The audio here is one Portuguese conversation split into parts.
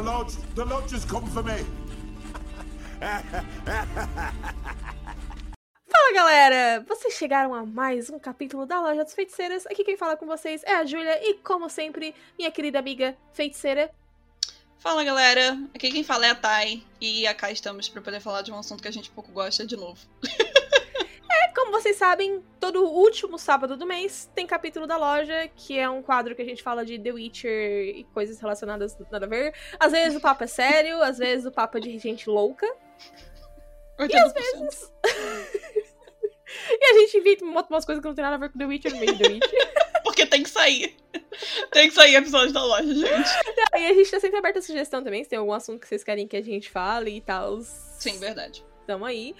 The lodge, the lodge has come for me. Fala galera! Vocês chegaram a mais um capítulo da Loja das Feiticeiras. Aqui quem fala com vocês é a Júlia e, como sempre, minha querida amiga feiticeira. Fala galera, aqui quem fala é a Thay e cá estamos para poder falar de um assunto que a gente pouco gosta de novo. como vocês sabem, todo último sábado do mês tem capítulo da loja, que é um quadro que a gente fala de The Witcher e coisas relacionadas nada a ver. Às vezes o papo é sério, às vezes o papo é de gente louca. 80%. E às vezes. e a gente invita umas coisas que não tem nada a ver com The Witcher no meio The Witcher. Porque tem que sair. Tem que sair episódio da loja, gente. E a gente tá sempre aberto a sugestão também, se tem algum assunto que vocês querem que a gente fale e tal. Sim, verdade. Tamo aí.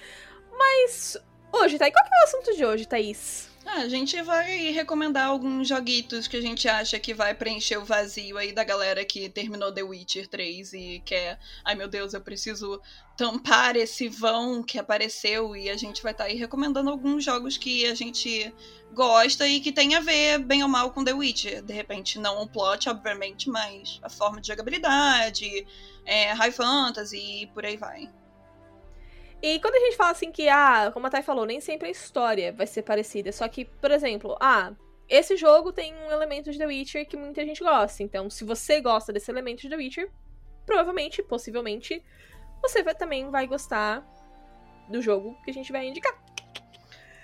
Mas hoje, Thaís, qual que é o assunto de hoje, Thaís? Ah, a gente vai recomendar alguns joguitos que a gente acha que vai preencher o vazio aí da galera que terminou The Witcher 3 e quer, ai meu Deus, eu preciso tampar esse vão que apareceu e a gente vai estar tá aí recomendando alguns jogos que a gente gosta e que tem a ver bem ou mal com The Witcher. De repente, não o plot, obviamente, mas a forma de jogabilidade, é, high fantasy e por aí vai. E quando a gente fala assim que, ah, como a Thay falou, nem sempre a história vai ser parecida. Só que, por exemplo, ah, esse jogo tem um elemento de The Witcher que muita gente gosta. Então, se você gosta desse elemento de The Witcher, provavelmente, possivelmente, você vai, também vai gostar do jogo que a gente vai indicar.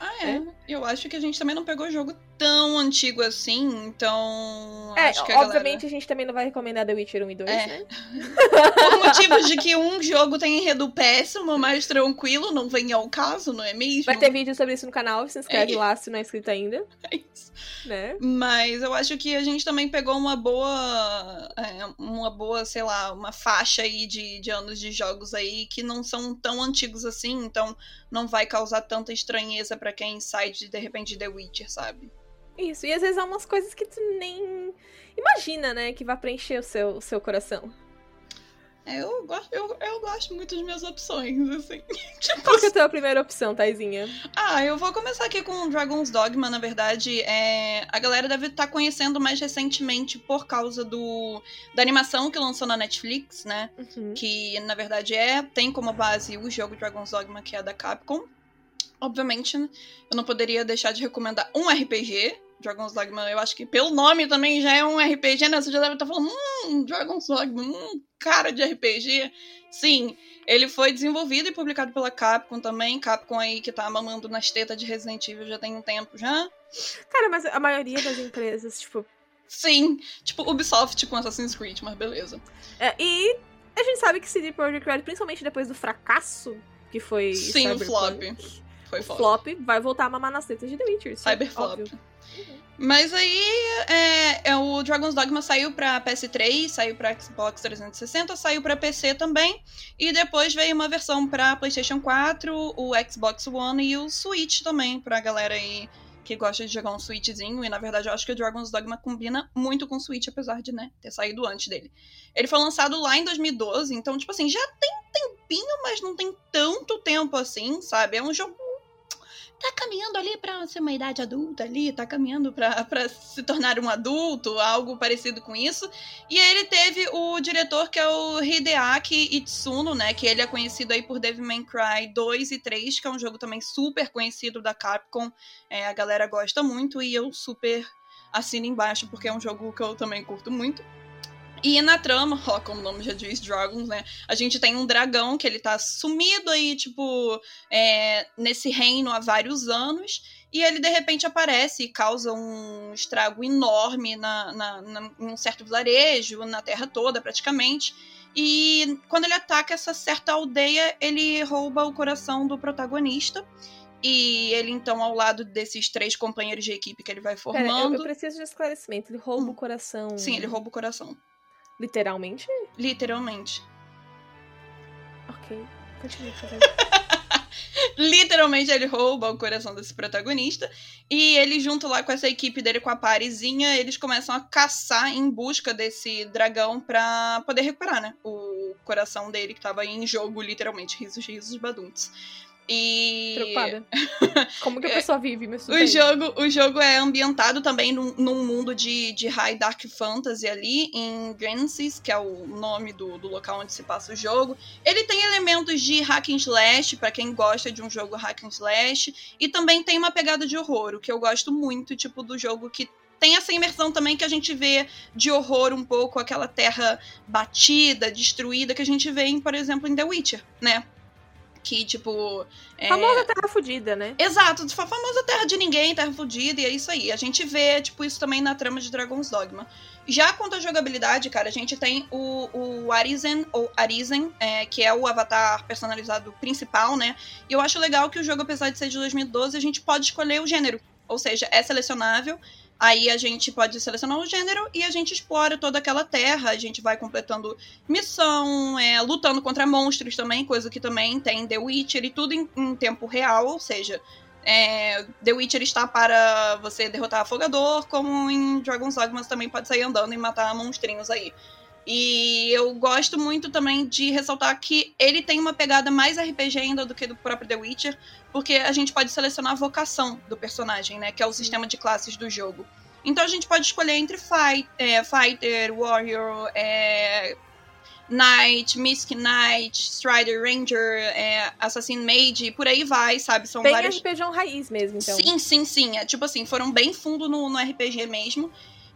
Ah, é. é. Eu acho que a gente também não pegou jogo tão antigo assim, então. É, acho que a obviamente galera... a gente também não vai recomendar The Witcher 1 e 2, é. né? Por motivos de que um jogo tem enredo péssimo, mas tranquilo, não vem ao caso, não é mesmo? Vai ter vídeo sobre isso no canal, se inscreve é. lá se não é inscrito ainda. É isso. Né? Mas eu acho que a gente também pegou uma boa. É, uma boa, sei lá, uma faixa aí de, de anos de jogos aí que não são tão antigos assim, então não vai causar tanta estranheza para quem sai de, de repente, The Witcher, sabe? Isso, e às vezes há umas coisas que tu nem imagina, né, que vai preencher o seu, o seu coração. É, eu gosto, eu, eu gosto muito das minhas opções, assim. tipo, Qual que é a tua primeira opção, Taizinha? Ah, eu vou começar aqui com Dragon's Dogma, na verdade. É, a galera deve estar tá conhecendo mais recentemente por causa do da animação que lançou na Netflix, né? Uhum. Que, na verdade, é tem como base o jogo Dragon's Dogma, que é da Capcom. Obviamente, eu não poderia deixar de recomendar um RPG, Dragon's Dogma, eu acho que pelo nome também já é um RPG, né? Você já deve estar falando, hum, Dragon's Dogma, hum, cara de RPG. Sim, ele foi desenvolvido e publicado pela Capcom também. Capcom aí que tá mamando nas tetas de Resident Evil já tem um tempo já. Cara, mas a maioria das empresas, tipo. Sim, tipo Ubisoft com Assassin's Creed, mas beleza. É, e a gente sabe que CD Projekt Red, principalmente depois do fracasso que foi. Sim, Cyberpunk, o flop. Foi flop. flop. vai voltar a mamar nas tetas de The Witcher. Cyberflop. Mas aí é, é, o Dragon's Dogma saiu pra PS3, saiu pra Xbox 360, saiu pra PC também. E depois veio uma versão pra PlayStation 4, o Xbox One e o Switch também, pra galera aí que gosta de jogar um Switchzinho. E na verdade eu acho que o Dragon's Dogma combina muito com o Switch, apesar de né, ter saído antes dele. Ele foi lançado lá em 2012, então, tipo assim, já tem tempinho, mas não tem tanto tempo assim, sabe? É um jogo tá caminhando ali para ser uma idade adulta ali, tá caminhando para se tornar um adulto, algo parecido com isso. E ele teve o diretor que é o Hideaki Itsuno, né, que ele é conhecido aí por Devil May Cry 2 e 3, que é um jogo também super conhecido da Capcom. É, a galera gosta muito e eu super assino embaixo porque é um jogo que eu também curto muito. E na trama, ó, como o nome já diz, Dragons, né? A gente tem um dragão que ele tá sumido aí, tipo, é, nesse reino há vários anos. E ele de repente aparece e causa um estrago enorme na, na, na, em um certo vilarejo, na terra toda praticamente. E quando ele ataca essa certa aldeia, ele rouba o coração do protagonista. E ele, então, ao lado desses três companheiros de equipe que ele vai formando. Pera, eu, eu, preciso de esclarecimento. Ele rouba hum. o coração. Sim, ele rouba o coração. Literalmente? Literalmente. Ok, continue fazendo. Literalmente ele rouba o coração desse protagonista. E ele, junto lá com essa equipe dele, com a parizinha, eles começam a caçar em busca desse dragão pra poder recuperar, né? O coração dele que tava em jogo, literalmente. Risos, risos, baduntos. E. Preocupada. Como que a pessoa vive, meu O jogo, o jogo é ambientado também num, num mundo de, de high dark fantasy ali, em Grensis, que é o nome do, do local onde se passa o jogo. Ele tem elementos de hack and slash, para quem gosta de um jogo hack and slash, e também tem uma pegada de horror, o que eu gosto muito, tipo, do jogo que tem essa imersão também que a gente vê de horror um pouco, aquela terra batida, destruída, que a gente vê, em, por exemplo, em The Witcher, né? Que, tipo. É... Famosa terra fudida, né? Exato, a famosa terra de ninguém, terra fudida, e é isso aí. A gente vê, tipo, isso também na trama de Dragon's Dogma. Já quanto à jogabilidade, cara, a gente tem o, o Arisen, ou Arisen, é, que é o avatar personalizado principal, né? E eu acho legal que o jogo, apesar de ser de 2012, a gente pode escolher o gênero. Ou seja, é selecionável. Aí a gente pode selecionar o gênero e a gente explora toda aquela terra. A gente vai completando missão, é, lutando contra monstros também, coisa que também tem The Witcher e tudo em, em tempo real, ou seja, é, The Witcher está para você derrotar afogador, como em Dragon's Dogma você também pode sair andando e matar monstrinhos aí. E eu gosto muito também de ressaltar que ele tem uma pegada mais RPG ainda do que do próprio The Witcher, porque a gente pode selecionar a vocação do personagem, né? Que é o sistema de classes do jogo. Então a gente pode escolher entre fight, é, Fighter, Warrior, é, Knight, Mystic Knight, Strider Ranger, é, Assassin Mage, por aí vai, sabe? São bem vários. RPG raiz mesmo, então. Sim, sim, sim. É, tipo assim, foram bem fundo no, no RPG mesmo.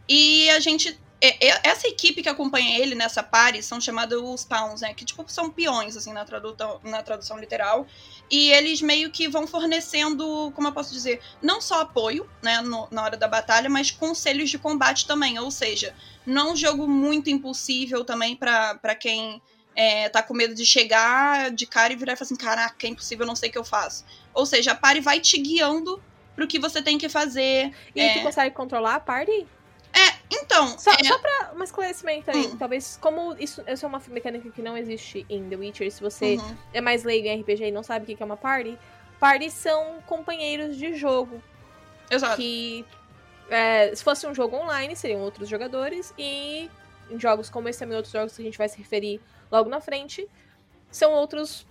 E a gente é, é, essa equipe que acompanha ele nessa pare são chamados os pawns, né? Que tipo são peões, assim, na tradução, na tradução literal. E eles meio que vão fornecendo, como eu posso dizer, não só apoio, né, no, na hora da batalha, mas conselhos de combate também. Ou seja, não um jogo muito impossível também para quem é, tá com medo de chegar de cara e virar e falar assim: caraca, é impossível, eu não sei o que eu faço. Ou seja, a pare vai te guiando pro que você tem que fazer. E é... tu consegue controlar a party? Então. Só, é... só pra um esclarecimento aí, hum. talvez, como isso, isso é uma mecânica que não existe em The Witcher, se você uhum. é mais leigo em RPG e não sabe o que é uma party, parties são companheiros de jogo. Exato. Que é, se fosse um jogo online, seriam outros jogadores, e em jogos como esse também outros jogos que a gente vai se referir logo na frente, são outros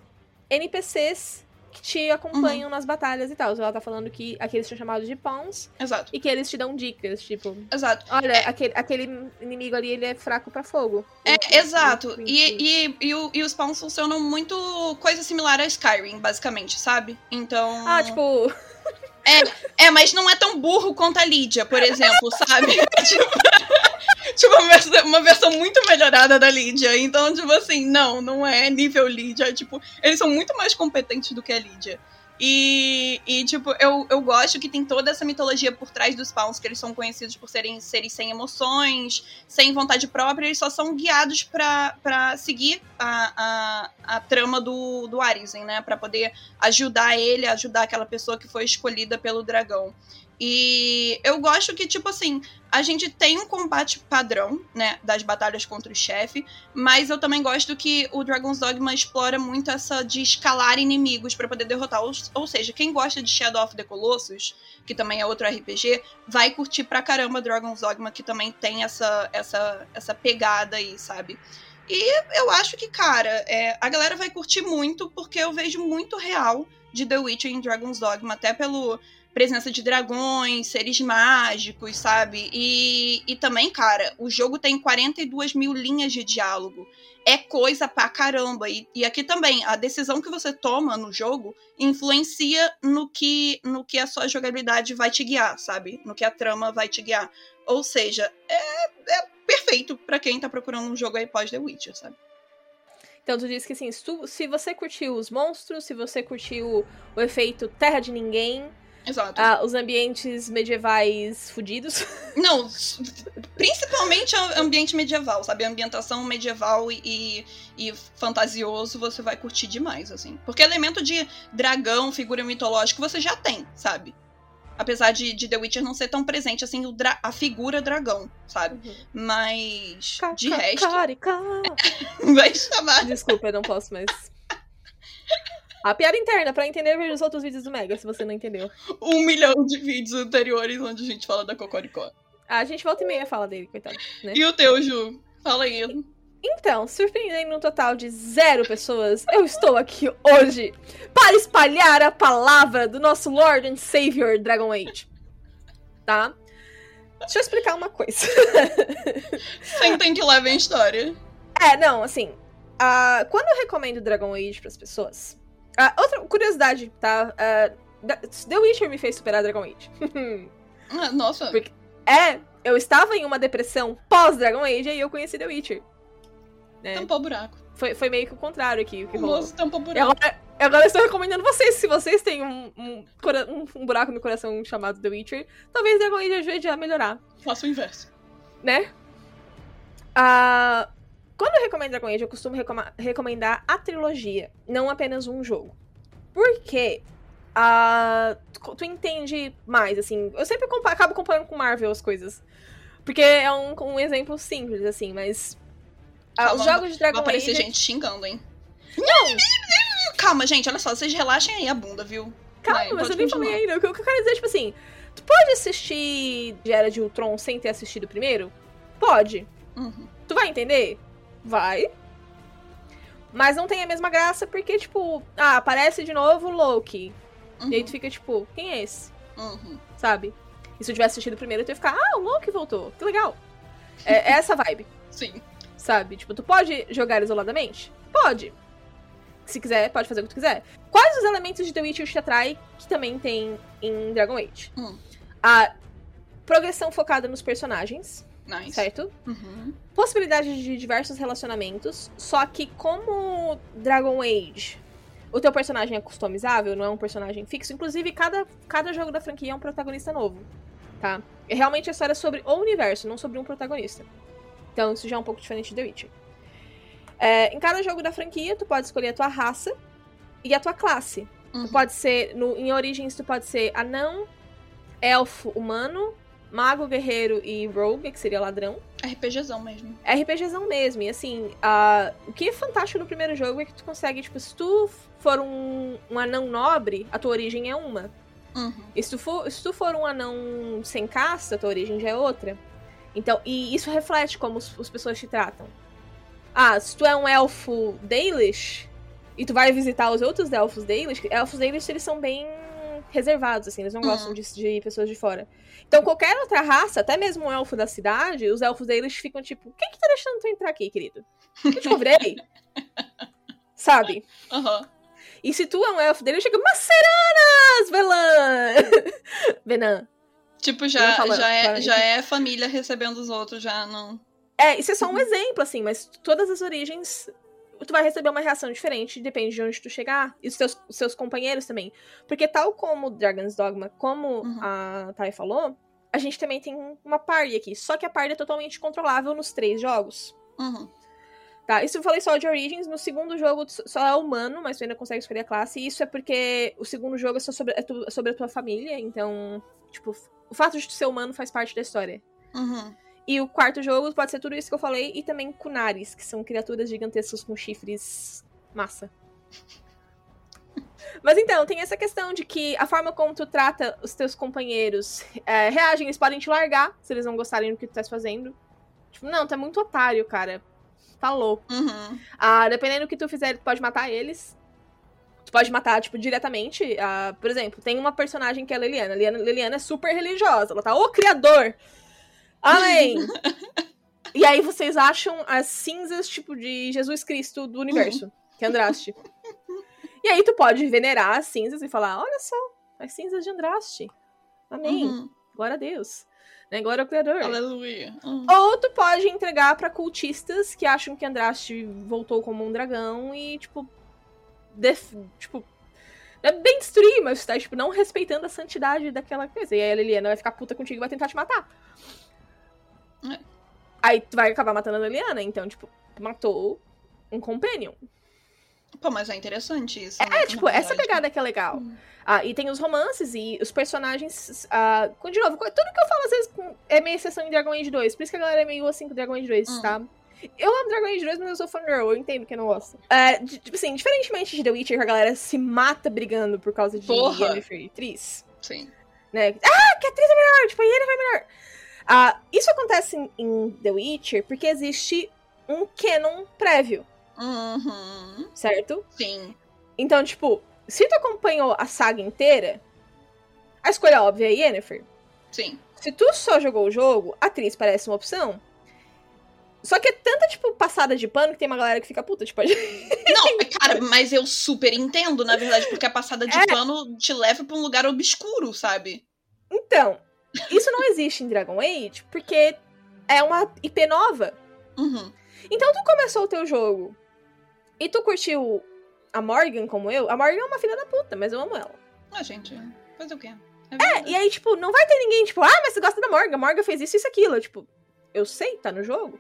NPCs que te acompanham uhum. nas batalhas e tal. Ela tá falando que aqueles são chamados de pawns. Exato. E que eles te dão dicas, tipo. Exato. Olha, é... aquele, aquele inimigo ali, ele é fraco para fogo. É, exato. E, e, e, o, e os pawns funcionam muito coisa similar a Skyrim, basicamente, sabe? Então. Ah, tipo. É, é, mas não é tão burro quanto a Lídia, por exemplo, sabe? tipo, tipo uma, versão, uma versão muito melhorada da Lídia. Então, tipo assim, não, não é nível Lídia. Tipo, eles são muito mais competentes do que a Lídia. E, e, tipo, eu, eu gosto que tem toda essa mitologia por trás dos Pawns, que eles são conhecidos por serem seres sem emoções, sem vontade própria, eles só são guiados para seguir a, a, a trama do, do Arisen, né? para poder ajudar ele, ajudar aquela pessoa que foi escolhida pelo dragão. E eu gosto que, tipo assim, a gente tem um combate padrão, né, das batalhas contra o chefe, mas eu também gosto que o Dragon's Dogma explora muito essa de escalar inimigos para poder derrotar. Ou, ou, seja, quem gosta de Shadow of the Colossus, que também é outro RPG, vai curtir pra caramba Dragon's Dogma, que também tem essa, essa, essa pegada aí, sabe? E eu acho que, cara, é, a galera vai curtir muito, porque eu vejo muito real de The Witcher em Dragon's Dogma, até pelo presença de dragões, seres mágicos, sabe? E, e também, cara, o jogo tem 42 mil linhas de diálogo. É coisa pra caramba. E, e aqui também, a decisão que você toma no jogo influencia no que, no que a sua jogabilidade vai te guiar, sabe? No que a trama vai te guiar. Ou seja, é, é perfeito para quem tá procurando um jogo aí pós The Witcher, sabe? Então tu disse que assim, se, se você curtiu os monstros, se você curtiu o efeito Terra de Ninguém, Exato. Ah, os ambientes medievais fudidos. Não, principalmente o ambiente medieval, sabe? A ambientação medieval e, e, fantasioso você vai curtir demais, assim. Porque elemento de dragão, figura mitológica, você já tem, sabe? Apesar de, de The Witcher não ser tão presente, assim, o a figura dragão, sabe? Uhum. Mas, de resto... vai chamar... Desculpa, eu não posso mais... A piada interna, pra entender, veja os outros vídeos do Mega, se você não entendeu. Um milhão de vídeos anteriores onde a gente fala da Cocoricó. A gente volta e meia fala dele, coitado. Né? E o teu, Ju? Fala aí. Então, surpreendendo um total de zero pessoas, eu estou aqui hoje para espalhar a palavra do nosso Lord and Savior Dragon Age. Tá? Deixa eu explicar uma coisa. Sentem que levem a história. É, não, assim. Uh, quando eu recomendo Dragon Age pras pessoas. Uh, outra curiosidade, tá? Uh, The Witcher me fez superar Dragon Age. Ah, nossa. Porque, é, eu estava em uma depressão pós-Dragon Age e eu conheci The Witcher. Né? Tampou buraco. Foi, foi meio que o contrário aqui. O que o rolou. moço tampou buraco. Agora, agora eu estou recomendando vocês. Se vocês têm um, um, um, um buraco no coração chamado The Witcher, talvez Dragon Age ajude a melhorar. Faça o inverso. Né? Uh, quando eu recomendo Dragon Age, eu costumo recomendar a trilogia, não apenas um jogo. Por quê? Uh, tu, tu, entende mais, assim. Eu sempre compa acabo comparando com Marvel as coisas. Porque é um, um exemplo simples, assim, mas. Uh, os jogos de Dragon vai aparecer Age. gente xingando, hein? Não! Calma, gente, olha só, vocês relaxem aí a bunda, viu? Calma, mas eu nem falei ainda. O que eu quero dizer, tipo assim, tu pode assistir de Era de Ultron sem ter assistido o primeiro? Pode. Uhum. Tu vai entender? Vai. Mas não tem a mesma graça porque, tipo, ah, aparece de novo o Loki. Uhum. E aí tu fica, tipo, quem é esse? Uhum. Sabe? E se eu tivesse assistido primeiro, tu ia ficar, ah, o Loki voltou. Que legal. é, é essa vibe. Sim. Sabe? Tipo, tu pode jogar isoladamente? Pode. Se quiser, pode fazer o que tu quiser. Quais os elementos de The Witcher te atrai que também tem em Dragon Age? Hum. A progressão focada nos personagens. Nice. Certo? Uhum. Possibilidade de diversos relacionamentos. Só que como Dragon Age, o teu personagem é customizável, não é um personagem fixo. Inclusive, cada, cada jogo da franquia é um protagonista novo. Tá? E realmente a história é sobre o universo, não sobre um protagonista. Então isso já é um pouco diferente de The Witcher. É, em cada jogo da franquia, tu pode escolher a tua raça e a tua classe. Uhum. Tu pode ser, no, em Origins, tu pode ser anão, elfo, humano, mago, guerreiro e rogue, que seria ladrão. RPGzão mesmo. RPGzão mesmo. E assim, uh, o que é fantástico no primeiro jogo é que tu consegue, tipo, se tu for um, um anão nobre, a tua origem é uma. Uhum. E se tu, for, se tu for um anão sem casta, a tua origem já é outra. Então, e isso reflete como os, as pessoas te tratam. Ah, se tu é um elfo Dalish e tu vai visitar os outros elfos Dalish, elfos Dalish eles são bem reservados, assim, eles não Uhum. gostam de, de pessoas de fora. Então, qualquer outra raça, até mesmo um elfo da cidade, os elfos deles ficam tipo: quem que tá deixando tu entrar aqui, querido? Eu te cobrei. Sabe? Aham. E se tu é um elfo dele, chega, Maceranas, Velan! Venan. Tipo, já, falo- já, é, já é família recebendo os outros, já não. É, isso é só um exemplo, assim, mas todas as origens, tu vai receber uma reação diferente, depende de onde tu chegar. E os teus, os seus companheiros também. Porque tal como Dragon's Dogma, como Uhum. a Thay falou, a gente também tem uma party aqui. Só que a party é totalmente controlável nos três jogos. Uhum. Tá, isso eu falei só de Origins. No segundo jogo só é humano, mas tu ainda consegue escolher a classe. E isso é porque o segundo jogo é só sobre, é tu- sobre a tua família. Então, tipo, o fato de tu ser humano faz parte da história. Uhum. E o quarto jogo pode ser tudo isso que eu falei. E também Kunaris, que são criaturas gigantescas com chifres massa. Mas então, tem essa questão de que a forma como tu trata os teus companheiros é, reagem, eles podem te largar se eles não gostarem do que tu tá fazendo. Tipo, não, tu é muito otário, cara. Tá louco. Uhum. Ah, dependendo do que tu fizer, tu pode matar eles. Tu pode matar, tipo, diretamente. Ah, por exemplo, tem uma personagem que é a Liliana. A Liliana, Liliana é super religiosa. Ela tá, ô criador! Amém! e aí vocês acham as cinzas, tipo, de Jesus Cristo do universo, que é Andraste. e aí tu pode venerar as cinzas e falar, olha só, as cinzas de Andraste. Amém. Uhum. Glória a Deus. Né? Glória ao Criador. Aleluia. Uhum. Ou tu pode entregar pra cultistas que acham que Andraste voltou como um dragão e, tipo. def- tipo. É bem destruir, mas tá, tipo, não respeitando a santidade daquela coisa. E aí a Liliana vai ficar puta contigo e vai tentar te matar. É. Aí tu vai acabar matando a Liliana, então, tipo, matou um companion. Pô, mas é interessante isso. É, tipo, essa pegada que é legal. Hum. Ah, e tem os romances e os personagens. Ah, de novo, tudo que eu falo às vezes é meio exceção em Dragon Age 2. Por isso que a galera é meio assim com Dragon Age 2, Hum. tá? Eu amo Dragon Age 2, mas eu sou fangirl, eu entendo que eu não gosto. É, de- tipo assim, diferentemente de The Witcher, que a galera se mata brigando por causa de Porra. E atriz, Sim. né? Ah, que a atriz é melhor, tipo, a Yennefer é melhor. Ah, isso acontece em, em The Witcher porque existe um canon prévio, Uhum. certo? Sim. Então, tipo, se tu acompanhou a saga inteira, a escolha óbvia é Yennefer. Sim. Se tu só jogou o jogo, a atriz parece uma opção. Só que é tanta, tipo, passada de pano que tem uma galera que fica puta, tipo, a gente... Não, cara, mas eu super entendo, na verdade, porque a passada de É. pano te leva pra um lugar obscuro, sabe? Então, isso não existe em Dragon Age porque é uma IP nova. Uhum. Então tu começou o teu jogo e tu curtiu a Morgan como eu. A Morgan é uma filha da puta, mas eu amo ela. Ah, gente, fazer o quê? É, É, e aí, tipo, não vai ter ninguém, tipo, ah, mas você gosta da Morgan. A Morgan fez isso, isso, aquilo. Eu, Tipo, eu sei, tá no jogo.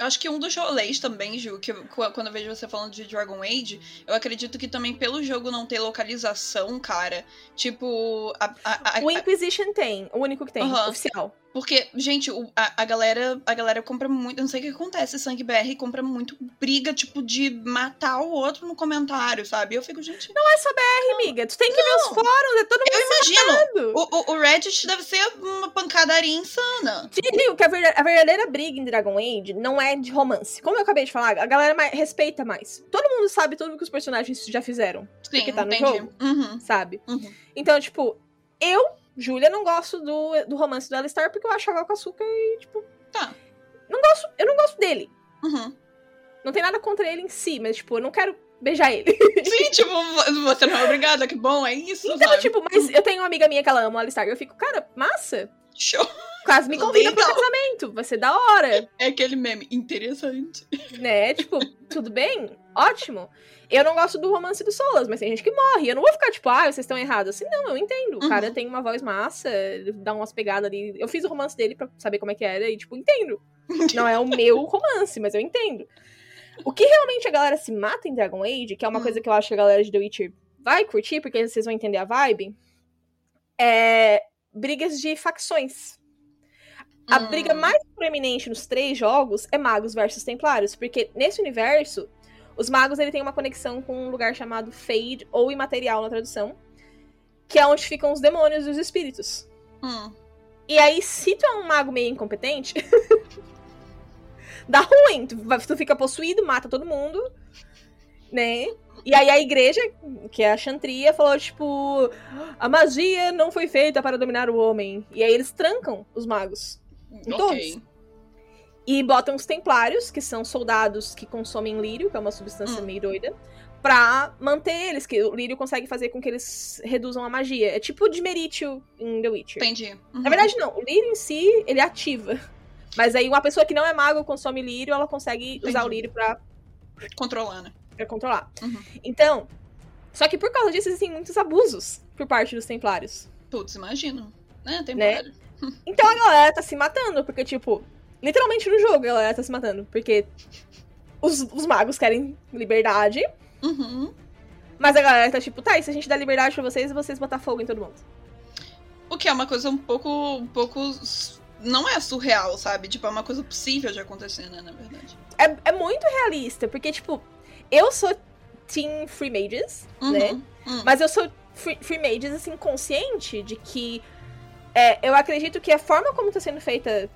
Acho que um dos rolês também, Ju, que eu- qu- quando eu vejo você falando de Dragon Age, eu acredito que também pelo jogo não ter localização, cara, tipo, a, a- a- O Inquisition tem, o único que tem, Aham. oficial. Porque, gente, o- a, a galera a galera compra muito. Eu não sei o que acontece. Sangue BR compra muito briga, tipo, de matar o outro no comentário, sabe? Eu fico, gente. Não é só BR, amiga. Tu tem que ver os Não. fóruns, é todo mundo Eu imagino! O, o, o Reddit deve ser uma pancadaria insana. Te digo que a verda- a verdadeira briga em Dragon Age não é de romance. Como eu acabei de falar, a galera mais- respeita mais. Todo mundo sabe tudo que os personagens já fizeram, Sim, Porque tá no entendi. jogo? Uhum, sabe? uhum. Então, tipo, eu, Júlia, não gosto do, do romance do Alistar porque eu acho água com açúcar e, tipo. Tá. Não gosto, eu não gosto dele. Uhum. Não tem nada contra ele em si, mas, tipo, eu não quero beijar ele. Sim, tipo, vo- você não é obrigada, que bom, é isso, Então, sabe? tipo, mas eu tenho uma amiga minha que ela ama o Alistar e eu fico, cara, massa. Show. Quase me convida pro Legal. casamento. Vai ser da hora. É aquele meme interessante. né? Tipo, tudo bem? Ótimo. Eu não gosto do romance do Solas, mas tem gente que morre. Eu não vou ficar tipo, ah, vocês estão errados. Assim, não, eu entendo. O Uhum. cara tem uma voz massa, dá umas pegadas ali. Eu fiz o romance dele pra saber como é que era e, tipo, entendo. Não é o meu romance, mas eu entendo. O que realmente a galera se mata em Dragon Age, que é uma Hum. coisa que eu acho que a galera de The Witcher vai curtir, porque vocês vão entender a vibe, é brigas de facções. A Hum. briga mais proeminente nos três jogos é magos versus templários, porque nesse universo, os magos ele tem uma conexão com um lugar chamado Fade ou imaterial na tradução, que é onde ficam os demônios e os espíritos. Hum. E aí, se tu é um mago meio incompetente, dá ruim. Tu, tu fica possuído, mata todo mundo, né? E aí a igreja, que é a Chantria, falou, tipo, a magia não foi feita para dominar o homem. E aí eles trancam os magos. Em Ok. E botam os templários, que são soldados que consomem lírio, que é uma substância Hum. meio doida, pra manter eles, que o lírio consegue fazer com que eles reduzam a magia. É tipo de meritio em The Witcher. Entendi. Uhum. Na verdade, não. O lírio em si, ele ativa. Mas aí uma pessoa que não é mago consome lírio, ela consegue usar Entendi. o lírio pra, Controlar, né? pra controlar. Uhum. Então, só que por causa disso existem muitos abusos por parte dos templários. Putz, imagino. É, tem Né? vários. Então a galera tá se matando, porque, tipo, literalmente no jogo a galera tá se matando. Porque os, os magos querem liberdade, Uhum. mas a galera tá tipo, tá, e se a gente dá liberdade pra vocês, vocês botar fogo em todo mundo. O que é uma coisa um pouco. Um pouco. Não é surreal, sabe? Tipo, é uma coisa possível de acontecer, né? Na verdade. É, é muito realista, porque, tipo, eu sou Team Free Mages, Uhum. né? Hum. Mas eu sou free, free mages, assim, consciente de que é, eu acredito que a forma como tá sendo feita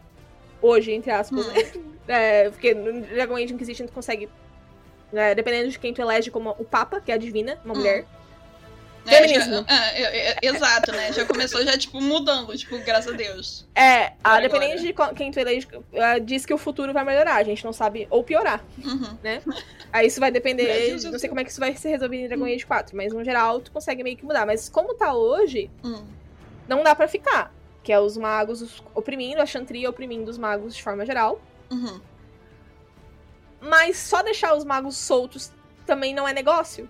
hoje, entre aspas, Hum. né? É, porque no Dragon Age Inquisition tu consegue, né, dependendo de quem tu elege como o Papa, que é a divina, uma Hum. mulher. É, Feminismo. já- é, é, é, exato, né? Já começou já, tipo, mudando, tipo, graças a Deus. É, a, dependendo de quem tu elege, diz que o futuro vai melhorar, a gente não sabe, ou piorar. Uhum. Aí isso vai depender, Brasil, não sei como é que isso vai ser resolvido em Dragon Age 4, mas no geral tu consegue meio que mudar. Mas como tá hoje, Hum. não dá pra ficar. Que é os magos os- oprimindo, a Chantria oprimindo os magos de forma geral. Uhum. Mas só deixar os magos soltos também não é negócio.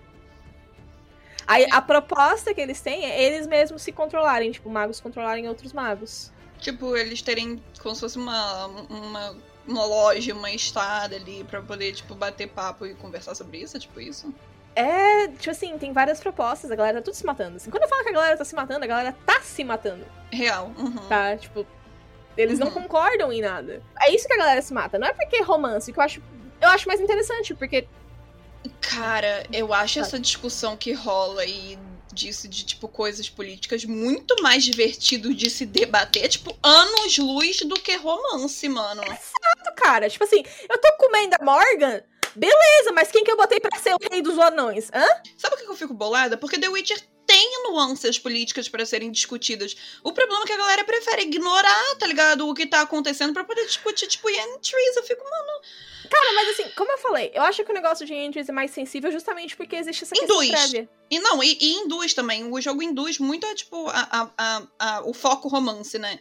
Aí a proposta que eles têm é eles mesmos se controlarem, tipo, magos controlarem outros magos. Tipo, eles terem como se fosse uma, uma, uma loja, uma estada ali pra poder, tipo, bater papo e conversar sobre isso, tipo isso? É, tipo assim, tem várias propostas, a galera tá tudo se matando. Assim, quando eu falo que a galera tá se matando, a galera tá se matando, Real. Uhum. tá? Tipo, eles não Uhum. concordam em nada. É isso que a galera se mata, não é porque é romance, que eu acho, eu acho mais interessante, porque Cara, eu acho Sabe? essa discussão que rola aí disso, de, tipo, coisas políticas, muito mais divertido de se debater, tipo, anos-luz do que romance, mano. cara, tipo assim, eu tô comendo a Morgan, beleza, mas quem que eu botei pra ser o rei dos anões? Hã? Sabe o que eu fico bolada? Porque The Witcher tem nuances políticas para serem discutidas. O problema é que a galera prefere ignorar, tá ligado? O que tá acontecendo para poder discutir, tipo, entries. Eu fico, mano. Cara, mas assim, como eu falei, eu acho que o negócio de entries é mais sensível justamente porque existe essa induz. questão prévia. E não, e, e, induz também. O jogo induz muito, tipo, a, a, a, a, o foco romance, né?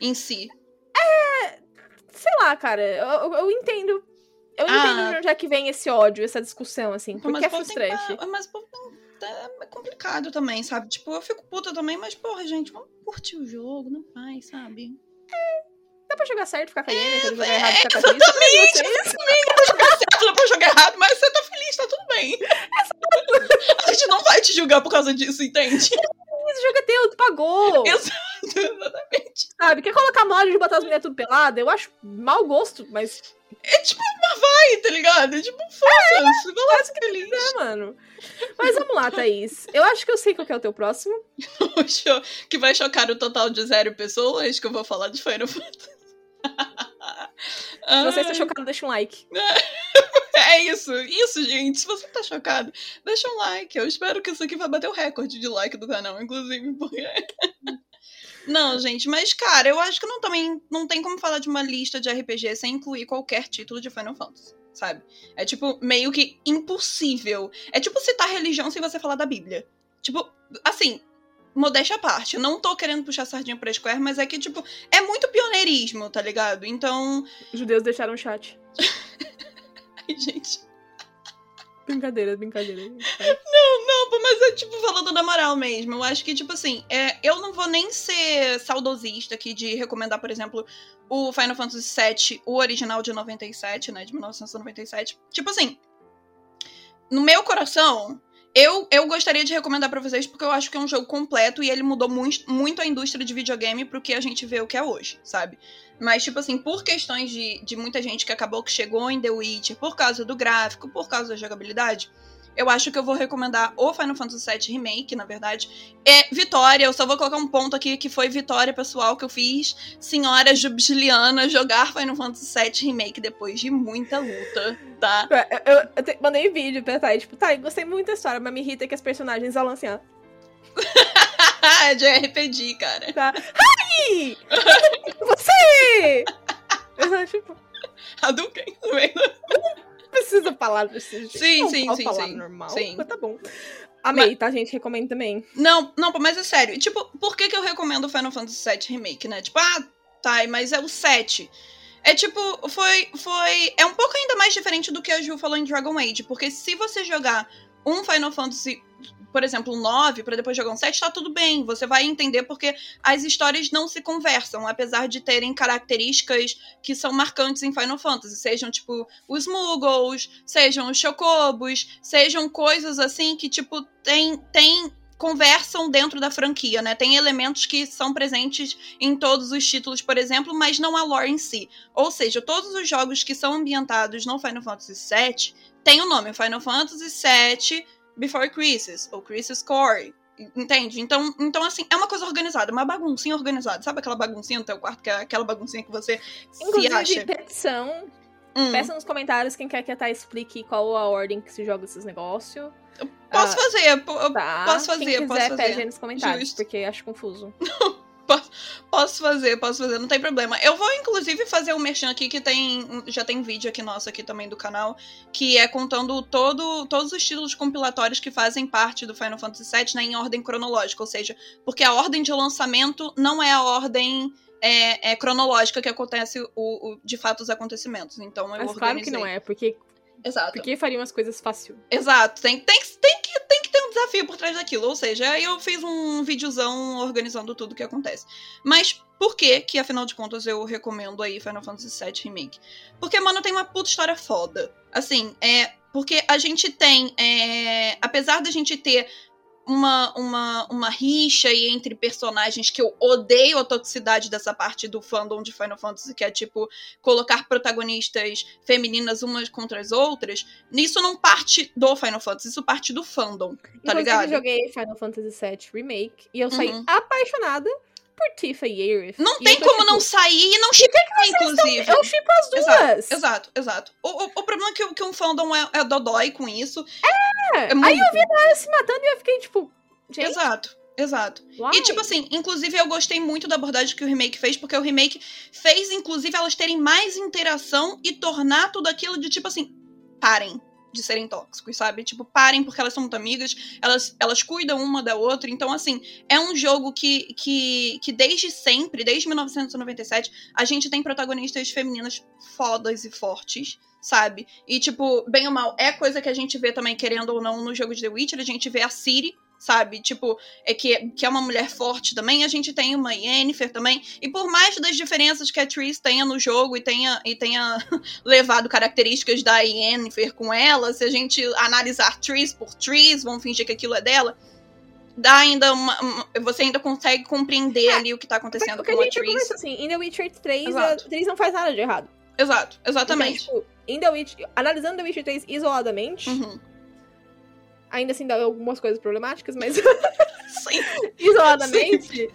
Em si. É. Sei lá, cara. Eu, eu entendo. Eu ah. entendo de onde é que vem esse ódio, essa discussão, assim. Porque mas é frustrante. Mas o povo tem é complicado também, sabe? Tipo, eu fico puta também, mas, porra, gente, vamos curtir o jogo, não vai, sabe? É. Dá pra jogar certo, ficar caindo, é, jogar é, errado, ficar Exatamente, exatamente. Dá pra jogar certo, dá pra jogar errado, mas você tá feliz, tá tudo bem. A gente não vai te julgar por causa disso, entende? Esse jogo é teu, tu pagou. Exato, exatamente. Sabe, quer colocar mod de botar as mulheres tudo pelada? Eu acho mau gosto, mas é tipo, mas vai, tá ligado? É tipo, foda-se, é, lá ser feliz. É, mano. Mas vamos lá, Thaís. Eu acho que eu sei qual é o teu próximo. que vai chocar o total de zero pessoas que eu vou falar de Final Fantasy. Se você está chocado, deixa um like. É isso, isso, gente. Se você tá chocado, deixa um like. Eu espero que isso aqui vai bater o recorde de like do canal, inclusive, porque. Não, gente, mas, cara, eu acho que não, também não tem como falar de uma lista de RPG sem incluir qualquer título de Final Fantasy, sabe? É, tipo, meio que impossível. É tipo citar religião sem você falar da Bíblia. Tipo, assim, modéstia à parte. Não tô querendo puxar sardinha pra Square, mas é que, tipo, é muito pioneirismo, tá ligado? Então. Os judeus deixaram o chat. Ai, gente. Brincadeira, brincadeira. Não, não, mas é tipo falando da moral mesmo. Eu acho que, tipo assim, é, eu não vou nem ser saudosista aqui de recomendar, por exemplo, o Final Fantasy VII, o original de 97, né? De 1997. Tipo assim, no meu coração, eu, eu gostaria de recomendar para vocês porque eu acho que é um jogo completo e ele mudou muito, muito a indústria de videogame pro que a gente vê o que é hoje, sabe? Mas, tipo assim, por questões de, de muita gente que acabou que chegou em The Witcher, por causa do gráfico, por causa da jogabilidade, eu acho que eu vou recomendar o Final Fantasy VII Remake, na verdade. É Vitória, eu só vou colocar um ponto aqui que foi Vitória pessoal que eu fiz. Senhora Jubiliana jogar Final Fantasy VII Remake depois de muita luta, tá? Eu, eu, eu te, mandei vídeo pra Thay, tipo, tá, gostei muito da história, mas me irrita que as personagens falam assim, ó. é de RPG, cara. Tá. Ai! Você! Eu, tipo... Hadouken, tá vendo? precisa falar desse jeito. Sim, sim, sim, falar sim. normal. Sim. Mas tá bom. Amei, mas... tá, gente? Recomendo também. Não, não, mas é sério. Tipo, por que, que eu recomendo o Final Fantasy VII Remake, né? Tipo, ah, tá, mas é o 7. É tipo, foi. foi É um pouco ainda mais diferente do que a Ju falou em Dragon Age. Porque se você jogar um Final Fantasy por exemplo, um 9 para depois jogar um 7, tá tudo bem. Você vai entender porque as histórias não se conversam, apesar de terem características que são marcantes em Final Fantasy. Sejam, tipo, os Muggles, sejam os Chocobos, sejam coisas assim que, tipo, tem, tem conversam dentro da franquia, né? Tem elementos que são presentes em todos os títulos, por exemplo, mas não a lore em si. Ou seja, todos os jogos que são ambientados no Final Fantasy VII têm o nome Final Fantasy VII Before Crisis, ou Crisis Core. Entende? Então, então, assim, é uma coisa organizada, uma baguncinha organizada. Sabe aquela baguncinha no teu quarto, que é aquela baguncinha que você Inclusive, se acha? petição. Hum. Peça nos comentários quem quer que a Thay explique qual a ordem que se joga esses negócios. Posso ah, fazer, tá. posso fazer, quem quiser, posso fazer. pede nos comentários, Justo. porque acho confuso. Posso, posso, fazer, posso fazer, não tem problema. Eu vou, inclusive, fazer um merchan aqui que tem. Já tem vídeo aqui nosso aqui também do canal, que é contando todo, todos os títulos compilatórios que fazem parte do Final Fantasy VII né, em ordem cronológica. Ou seja, porque a ordem de lançamento não é a ordem. É, é cronológica que acontece o, o, de fato os acontecimentos. Então eu Mas claro que não é, porque Exato. Porque fariam as coisas fácil. Exato. Tem, tem, tem, que, tem que ter um desafio por trás daquilo. Ou seja, eu fiz um videozão organizando tudo o que acontece. Mas por que que, afinal de contas, eu recomendo aí Final Fantasy VII Remake? Porque, mano, tem uma puta história foda. Assim, é... Porque a gente tem... É, apesar da gente ter uma, uma, uma rixa aí entre personagens que eu odeio a toxicidade dessa parte do fandom de Final Fantasy, que é tipo colocar protagonistas femininas umas contra as outras. Isso não parte do Final Fantasy, isso parte do fandom, tá Inclusive, ligado? Eu joguei Final Fantasy VII Remake e eu saí uhum. apaixonada por e Aerith. Não e tem como tipo, não sair e não chipar, inclusive. Eu chipo as duas. Exato, exato, exato. O, o, o problema é que, que um fandom é, é dodói com isso. É. É Aí muito. eu vi ela se matando e eu fiquei tipo, gente, Exato, exato. E, tipo assim, inclusive eu gostei muito da abordagem que o remake fez, porque o remake fez, inclusive, elas terem mais interação e tornar tudo aquilo de, tipo assim, parem de serem tóxicos, sabe? Tipo, parem porque elas são muito amigas, elas, elas cuidam uma da outra. Então, assim, é um jogo que, que, que desde sempre, desde 1997, a gente tem protagonistas femininas fodas e fortes. Sabe? E, tipo, bem ou mal, é coisa que a gente vê também, querendo ou não, no jogo de The Witcher. A gente vê a Ciri, sabe? Tipo, é que, que é uma mulher forte também. A gente tem uma Yennefer também. E por mais das diferenças que a Triss tenha no jogo e tenha, e tenha levado características da Yennefer com ela, se a gente analisar Triss por Triss, vamos fingir que aquilo é dela, dá ainda uma, uma- você ainda consegue compreender ali o que tá acontecendo que a com a gente Triss. assim, em The Witcher 3, a Exato. Triss não faz nada de errado. Exato, exatamente. Então, tipo, em The Witcher, analisando The Witcher 3 isoladamente, Uhum. Ainda assim dá algumas coisas problemáticas, mas Sim. isoladamente,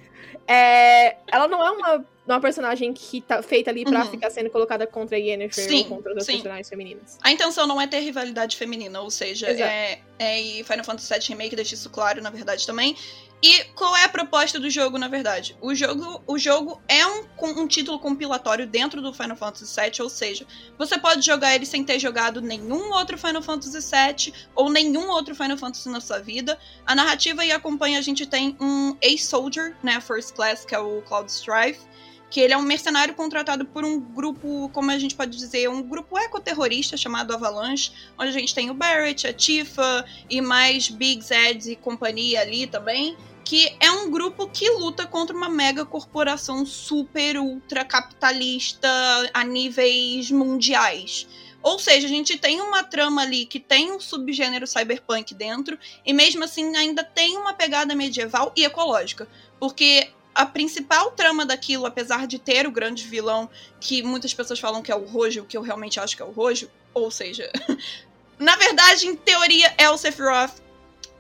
é, ela não é uma, uma personagem que tá feita ali pra Uhum. ficar sendo colocada contra a Yennefer Sim, ou contra outras personagens femininas. A intenção não é ter rivalidade feminina, ou seja, Exato. é, é e Final Fantasy VII Remake deixa isso claro, na verdade, também. E qual é a proposta do jogo, na verdade? O jogo, o jogo é um, um título compilatório dentro do Final Fantasy VII, ou seja, você pode jogar ele sem ter jogado nenhum outro Final Fantasy VII ou nenhum outro Final Fantasy na sua vida. A narrativa e acompanha, a gente tem um Ace-Soldier, né, First Class, que é o Cloud Strife, que ele é um mercenário contratado por um grupo, como a gente pode dizer, um grupo ecoterrorista chamado Avalanche, onde a gente tem o Barrett, a Tifa e mais Big Zeds e companhia ali também, que é um grupo que luta contra uma mega corporação super ultra capitalista a níveis mundiais. Ou seja, a gente tem uma trama ali que tem um subgênero cyberpunk dentro, e mesmo assim ainda tem uma pegada medieval e ecológica. Porque a principal trama daquilo, apesar de ter o grande vilão, que muitas pessoas falam que é o Rojo, que eu realmente acho que é o Rojo, ou seja, na verdade, em teoria, é o Sephiroth,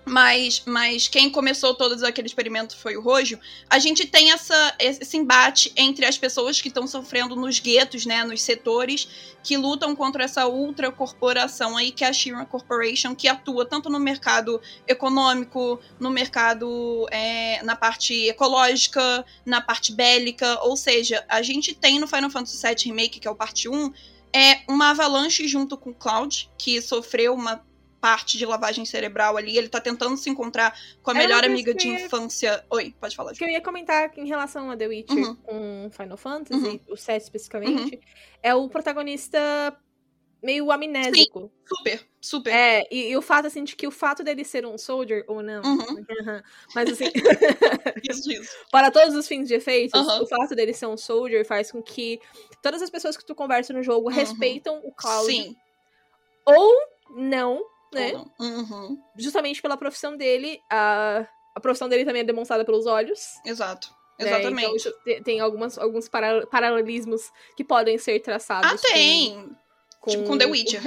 mas, mas quem começou todo aquele experimento foi o Rojo, a gente tem essa, esse embate entre as pessoas que estão sofrendo nos guetos, né, nos setores, que lutam contra essa ultra corporação aí, que é a Shira Corporation, que atua tanto no mercado econômico, no mercado, é, na parte ecológica, na parte bélica, ou seja, a gente tem no Final Fantasy VII Remake, que é o parte 1, é uma avalanche junto com o Cloud, que sofreu uma parte de lavagem cerebral ali. Ele tá tentando se encontrar com a melhor amiga de ia- infância. Oi, pode falar. Que eu ia comentar em relação a The Witcher Uhum. com Final Fantasy, Uhum. o 7 especificamente, é o protagonista meio amnésico. Super, super. É, e, e o fato, assim, de que o fato dele ser um soldier, ou não, Uhum. mas assim, Isso, isso. para todos os fins de efeitos, Uhum. o fato dele ser um soldier faz com que todas as pessoas que tu conversa no jogo Uhum. respeitam o Cloud. Sim. Ou não, né? Uhum. Justamente pela profissão dele. A, a profissão dele também é demonstrada pelos olhos. Exato. né? Então, Exatamente. te- tem algumas, alguns para- paralelismos que podem ser traçados. ah, tem. Com, Tipo, com The Witcher.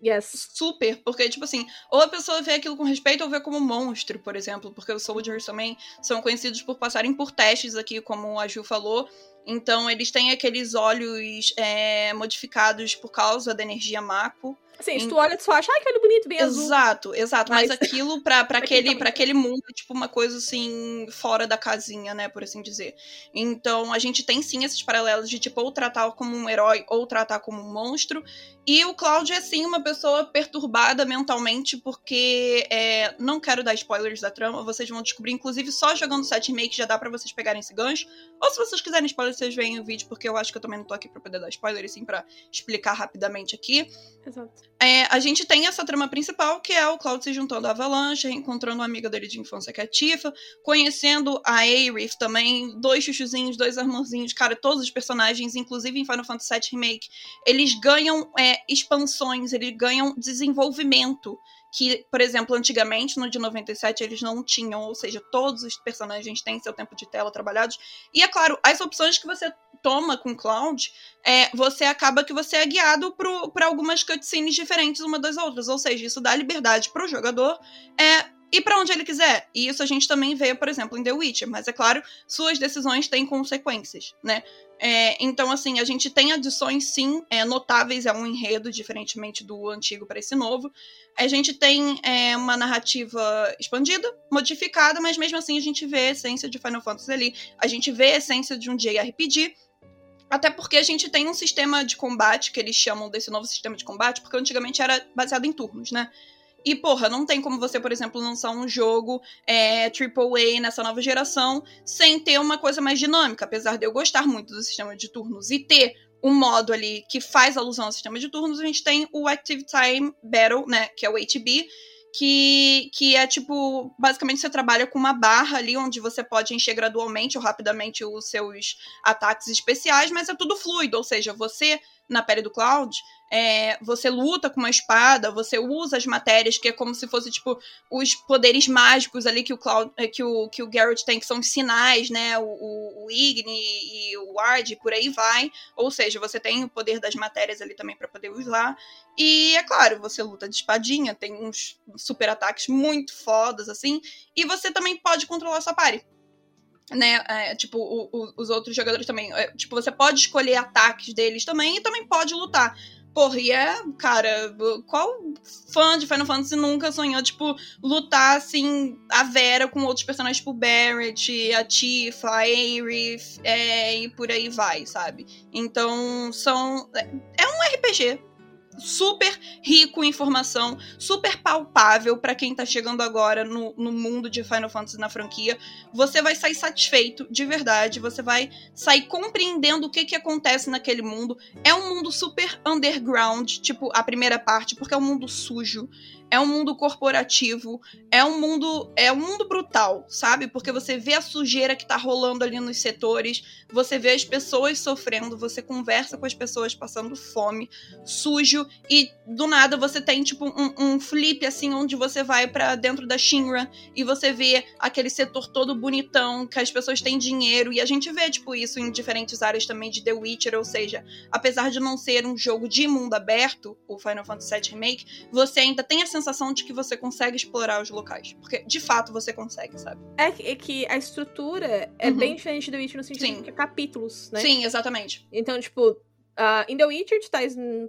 Yes. Super, porque, tipo assim, ou a pessoa vê aquilo com respeito ou vê como monstro, por exemplo, porque os Soldiers também são conhecidos por passarem por testes aqui, como a Ju falou. Então, eles têm aqueles olhos é, modificados por causa da energia Mako. Assim, se tu olha, tu só acha, ai, que olho bonito, bem azul. Exato, exato. Mas, Mas- aquilo pra, pra, aquele, pra aquele mundo é tipo uma coisa assim, fora da casinha, né? Por assim dizer. Então a gente tem sim esses paralelos de tipo, ou tratar como um herói ou tratar como um monstro. E o Cloud é sim uma pessoa perturbada mentalmente, porque é, não quero dar spoilers da trama, vocês vão descobrir, inclusive, só jogando 7 remake já dá pra vocês pegarem esse gancho. Ou se vocês quiserem spoilers, vocês veem o vídeo, porque eu acho que eu também não tô aqui pra poder dar spoiler, e sim pra explicar rapidamente aqui. Exato. É, a gente tem essa trama principal, que é o Cloud se juntando à Avalanche, encontrando uma amiga dele de infância que é Tifa, conhecendo a Aerith também, dois chuchuzinhos, dois irmãozinhos, cara, todos os personagens, inclusive em Final Fantasy VII Remake, eles ganham é, expansões, eles ganham desenvolvimento, que, por exemplo, antigamente, no de 97, eles não tinham, ou seja, todos os personagens têm seu tempo de tela trabalhados, e é claro, as opções que você toma com Cloud é, você acaba que você é guiado para algumas cutscenes diferentes uma das outras. Ou seja, isso dá liberdade para o jogador é, ir para onde ele quiser. E isso a gente também vê, por exemplo, em The Witcher. Mas é claro, suas decisões têm consequências, né? É, então, assim, a gente tem adições, sim, é, notáveis a um enredo, diferentemente do antigo para esse novo. A gente tem é, uma narrativa expandida, modificada, mas mesmo assim a gente vê a essência de Final Fantasy ali. A gente vê a essência de um JRPG. Até porque a gente tem um sistema de combate, que eles chamam desse novo sistema de combate, porque antigamente era baseado em turnos, né? E, porra, não tem como você, por exemplo, lançar um jogo é, AAA nessa nova geração sem ter uma coisa mais dinâmica. Apesar de eu gostar muito do sistema de turnos e ter um modo ali que faz alusão ao sistema de turnos, a gente tem o Active Time Battle, né? Que é o HB, que, que é tipo, basicamente você trabalha com uma barra ali onde você pode encher gradualmente ou rapidamente os seus ataques especiais, mas é tudo fluido, ou seja, você na pele do Cloud, é, você luta com uma espada, você usa as matérias, que é como se fosse, tipo, os poderes mágicos ali que o, Cloud, é, que o, que o Garrett tem, que são os sinais, né? O, o, Igni e o Ward, por aí vai. Ou seja, você tem o poder das matérias ali também para poder usar. E, é claro, você luta de espadinha, tem uns super ataques muito fodas, assim. E você também pode controlar sua party né? É, tipo, o, o, os outros jogadores também. É, tipo, você pode escolher ataques deles também e também pode lutar. Porra, e é, cara, qual fã de Final Fantasy nunca sonhou, tipo, lutar, assim, a Vera com outros personagens, tipo Barrett, a Tifa, a Aerith, é, e por aí vai, sabe? Então, são... É, é um RPG, super rico em informação, super palpável para quem tá chegando agora no, no mundo de Final Fantasy na franquia. Você vai sair satisfeito, de verdade, você vai sair compreendendo o que que acontece naquele mundo. É um mundo super underground, tipo a primeira parte, porque é um mundo sujo é um mundo corporativo, é um mundo é um mundo brutal, sabe? Porque você vê a sujeira que tá rolando ali nos setores, você vê as pessoas sofrendo, você conversa com as pessoas passando fome, sujo e do nada você tem tipo um, um flip assim onde você vai para dentro da Shinra e você vê aquele setor todo bonitão, que as pessoas têm dinheiro e a gente vê tipo isso em diferentes áreas também de The Witcher, ou seja, apesar de não ser um jogo de mundo aberto, o Final Fantasy VII Remake, você ainda tem a sensação sensação de que você consegue explorar os locais. Porque, de fato, você consegue, sabe? É que, é que a estrutura é uhum. bem diferente do Witcher no sentido Sim. de que é capítulos, né? Sim, exatamente. Então, tipo, Uh, em The Witcher, tu tá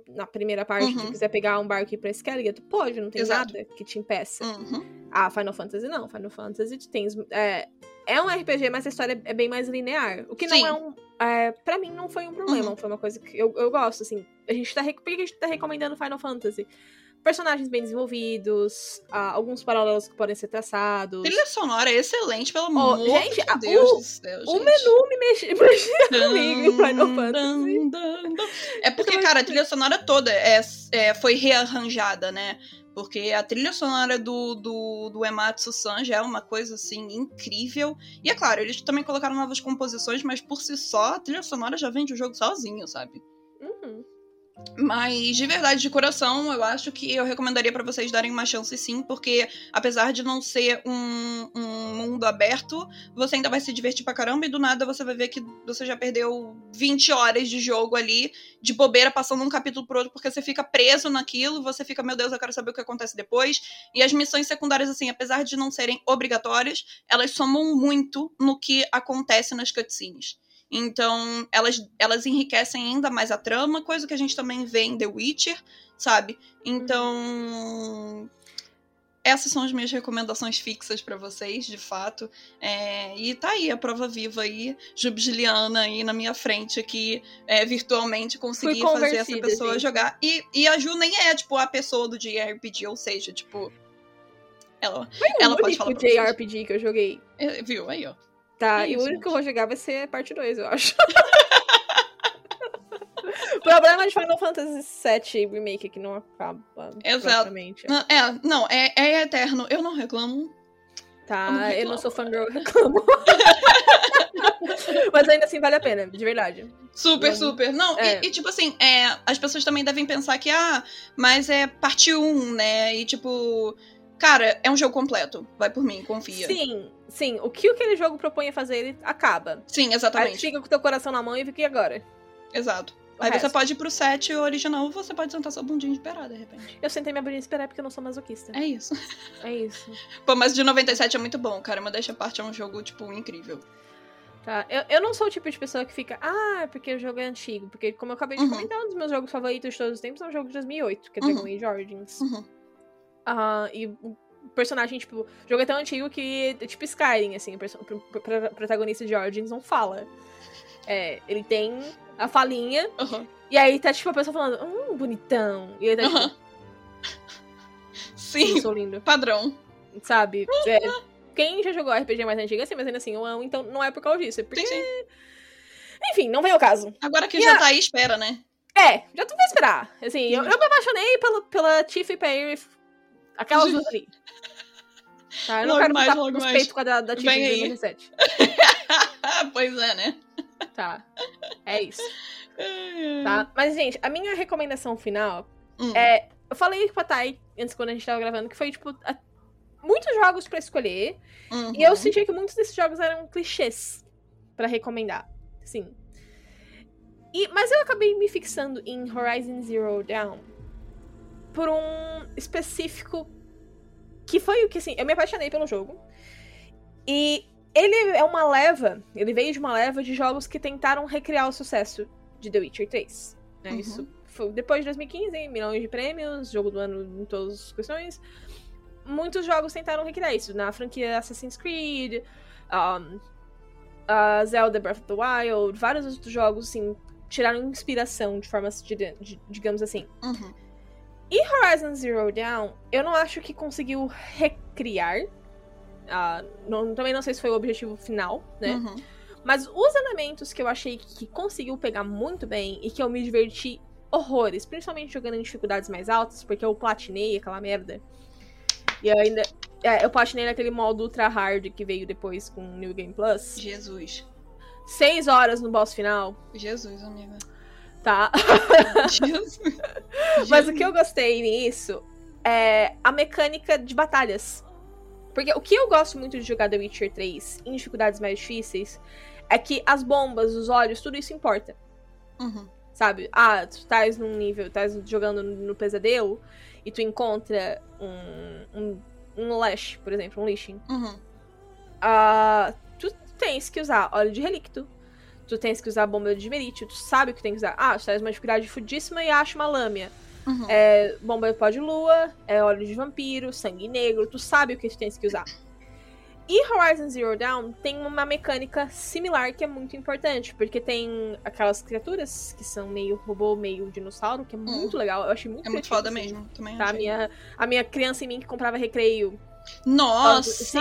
na primeira parte, uhum. tu quiser pegar um barco e ir pra Skellige, tu pode, não tem Exato. nada que te impeça. Uhum. Ah, Final Fantasy não. Final Fantasy tu tens. É, é um RPG, mas a história é bem mais linear. O que Sim. não é um. É, pra mim não foi um problema, uhum. foi uma coisa que eu, eu gosto, assim. A gente tá. Por que a gente tá recomendando Final Fantasy? Personagens bem desenvolvidos, uh, alguns paralelos que podem ser traçados. Trilha sonora é excelente, pelo oh, amor gente, de Deus o, do céu, O menu me mexia, comigo em Final Fantasy. É porque, cara, a trilha sonora toda é, é, foi rearranjada, né? Porque a trilha sonora do, do, do Ematsu-san já é uma coisa, assim, incrível. E é claro, eles também colocaram novas composições, mas por si só, a trilha sonora já vende o jogo sozinho, sabe? Uhum. Mas de verdade, de coração, eu acho que eu recomendaria para vocês darem uma chance sim, porque apesar de não ser um, um, mundo aberto, você ainda vai se divertir pra caramba e do nada você vai ver que você já perdeu 20 horas de jogo ali, de bobeira, passando um capítulo pro outro, porque você fica preso naquilo, você fica, meu Deus, eu quero saber o que acontece depois. E as missões secundárias, assim, apesar de não serem obrigatórias, elas somam muito no que acontece nas cutscenes. Então, elas, elas enriquecem ainda mais a trama, coisa que a gente também vê em The Witcher, sabe? Então. Essas são as minhas recomendações fixas para vocês, de fato. É, e tá aí a prova viva aí, Jubiliana aí na minha frente aqui, é, virtualmente, conseguir fazer essa pessoa gente. jogar. E, e a Ju nem é, tipo, a pessoa do JRPG, ou seja, tipo. Ela, Foi ela o pode falar. JRPG que eu joguei. É, viu? Aí, ó. Tá, e o único que eu vou jogar vai ser parte 2, eu acho. o problema de Final Fantasy VII Remake é que não acaba. Exato. Não, é, não, é, é eterno. Eu não reclamo. Tá, eu não, eu não sou fangirl, eu reclamo. Mas ainda assim vale a pena, de verdade. Super, super. Não, é. e, e, tipo assim, é, as pessoas também devem pensar que, ah, mas é parte 1, né? E tipo, cara, é um jogo completo. Vai por mim, confia. Sim, Sim, o que aquele jogo propõe a fazer, ele acaba. Sim, exatamente. Aí fica com o teu coração na mão e fica e agora? Exato. Aí resto. você pode ir pro set original, você pode sentar sua bundinha e esperar, de repente. Eu sentei minha bundinha e esperar porque eu não sou masoquista. É isso. É isso. Pô, mas de 97 é muito bom, cara. Uma Deixa Parte é um jogo, tipo, incrível. Tá? Eu, eu não sou o tipo de pessoa que fica, ah, é porque o jogo é antigo. Porque, como eu acabei de Uhum. comentar, um dos meus jogos favoritos de todos os tempos é um jogo de 2008, que é Dragon Uhum. Age Origins. Uhum. Ah, e o personagem, tipo, o jogo é tão antigo que é tipo Skyrim, assim, o o protagonista de Origins não fala. É, ele tem a falinha, Uhum. e aí tá, tipo, a pessoa falando, hum, bonitão. E ele tá, Uhum. tipo, Sim, eu sou lindo. padrão. Sabe? É, quem já jogou RPG mais antigo assim, mas ainda assim, eu amo, então não é por causa disso. É porque. Sim, sim. Enfim, não vem ao caso. Agora que E já a- tá aí, espera, né? É, já tu vai esperar. Assim, eu, Uhum. eu me apaixonei pela, pela Tifa e Perry. Aquelas duas ali. Tá, eu não Logo quero mais, logo nos mais. peitos com a da, Vem de aí. 2017. pois é, né? Tá. É isso. Tá? Mas, gente, a minha recomendação final Hum. é. Eu falei pra Thay antes quando a gente tava gravando que foi, tipo, a- muitos jogos pra escolher. Uhum. E eu senti que muitos desses jogos eram clichês pra recomendar. Sim. E, mas eu acabei me fixando em Horizon Zero Dawn por um específico que foi o que assim, eu me apaixonei pelo jogo. E ele é uma leva, ele veio de uma leva de jogos que tentaram recriar o sucesso de The Witcher 3. Né? Uhum. Isso foi depois de 2015, milhões de prêmios, jogo do ano em todas as questões. Muitos jogos tentaram recriar isso. Na franquia Assassin's Creed, um, a Zelda Breath of the Wild, vários outros jogos, assim, tiraram inspiração de formas, de, de- digamos assim. Uhum. Horizon Zero Dawn, eu não acho que conseguiu recriar. ah, não- também não sei se foi o objetivo final, né? Uhum. Mas os elementos que eu achei que conseguiu pegar muito bem e que eu me diverti horrores, principalmente jogando em dificuldades mais altas, porque eu platinei aquela merda. E eu ainda. é, eu platinei naquele modo ultra hard que veio depois com o New Game Plus. Jesus. Seis horas no boss final, Jesus, amiga. Tá? Jesus. Mas o que eu gostei nisso é a mecânica de batalhas. Porque o que eu gosto muito de jogar The Witcher 3 em dificuldades mais difíceis é que as bombas, os olhos, tudo isso importa. Uhum. Sabe? Ah, tu estás num nível, estás jogando no pesadelo e tu encontra um, um, um Lash, por exemplo, um Lishing. Uhum. Ah, tu tens que usar óleo de relicto. Tu tens que usar bomba de meritio. Tu sabe o que tem que usar. Ah, tu tens uma dificuldade fudíssima e acha uma lâmina. Uhum. É bomba de pó de lua, é óleo de vampiro, sangue negro, tu sabe o que tu tens que usar. E Horizon Zero Dawn tem uma mecânica similar que é muito importante, porque tem aquelas criaturas que são meio robô, meio dinossauro, que é muito legal. Eu achei muito É muito foda assim. mesmo. Também Tá, a minha, a minha criança em mim que comprava recreio Nossa! Sim.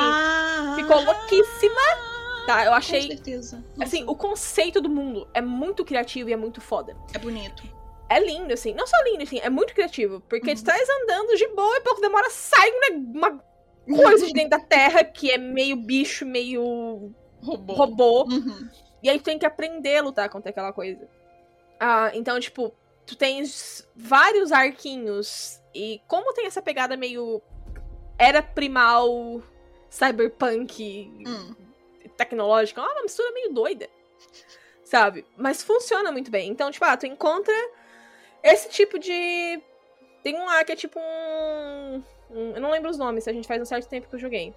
ficou louquíssima. Tá, eu Com achei. certeza. Assim, Nossa, o conceito do mundo é muito criativo e é muito foda. É bonito. É lindo, assim. Não só lindo, assim, é muito criativo. Porque Uhum. tu estás andando de boa e pouco demora, sai uma, uma coisa de dentro da terra que é meio bicho, meio Robô. robô. Uhum. E aí tu tem que aprender a lutar contra aquela coisa. Ah, então, tipo, tu tens vários arquinhos. E como tem essa pegada meio. Era primal, cyberpunk, Hum. Tecnológica, é uma mistura meio doida. Sabe? Mas funciona muito bem. Então, tipo, ah, tu encontra esse tipo de. Tem um lá que é tipo um. um- Eu não lembro os nomes, a gente faz um certo tempo que eu joguei.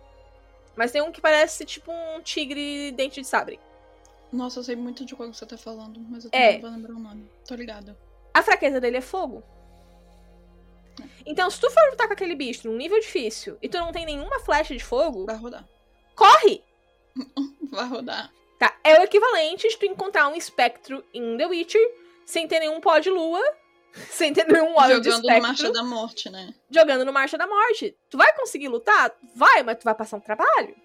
Mas tem um que parece tipo um tigre dente de sabre. Nossa, eu sei muito de qual você tá falando, mas eu É. não vou lembrar o nome. Tô ligada. A fraqueza dele é fogo. Então, se tu for lutar com aquele bicho num nível difícil e tu não tem nenhuma flecha de fogo, Vai rodar. corre! Vai rodar. Tá? É o equivalente de tu encontrar um espectro em The Witcher sem ter nenhum pó de lua, sem ter nenhum óleo de Jogando no espectro, Marcha da Morte, né? jogando no Marcha da Morte. Tu vai conseguir lutar? Vai, mas tu vai passar um trabalho.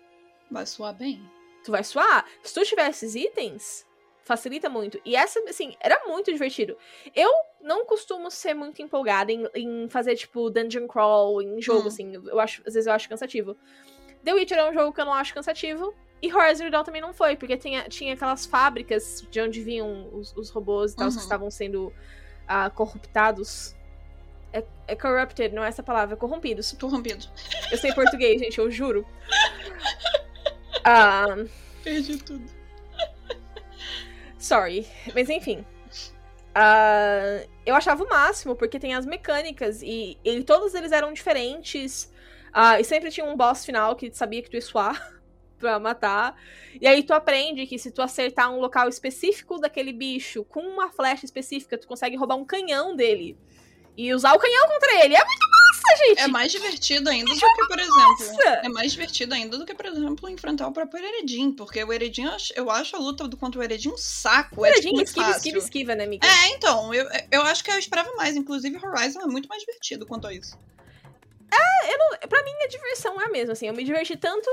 Vai soar bem. Tu vai suar. Se tu tiver esses itens, facilita muito. E essa, assim, era muito divertido. Eu não costumo ser muito empolgada em, em fazer, tipo, dungeon crawl em jogo, Hum. assim. Eu acho, às vezes eu acho cansativo. The Witcher é um jogo que eu não acho cansativo. E Horizon Dawn também não foi, porque tinha, tinha aquelas fábricas de onde vinham os, os robôs e tal, Uhum. que estavam sendo ah, corruptados. É, é corrupted, não é essa palavra, é corrompidos. Tô rompido. Eu sei português, gente, eu juro. Ah, Perdi tudo. Sorry. Mas enfim. Uh, eu achava o máximo, porque tem as mecânicas e, e todos eles eram diferentes. Uh, e sempre tinha um boss final que sabia que tu ia suar pra matar. E aí tu aprende que se tu acertar um local específico daquele bicho com uma flecha específica, tu consegue roubar um canhão dele. E usar o canhão contra ele. É muito massa, gente! É mais divertido ainda do que, por exemplo. É mais divertido ainda do que, por exemplo, enfrentar o próprio Eredin. Porque o Eredin, eu acho a luta contra o Eredin um saco. O Eredin é, tipo, esquiva, esquiva, esquiva, né, amiga? É, então. Eu, eu acho que eu esperava mais. Inclusive, Horizon é muito mais divertido quanto a isso. É, eu não, pra mim a diversão é a mesma, assim. Eu me diverti tanto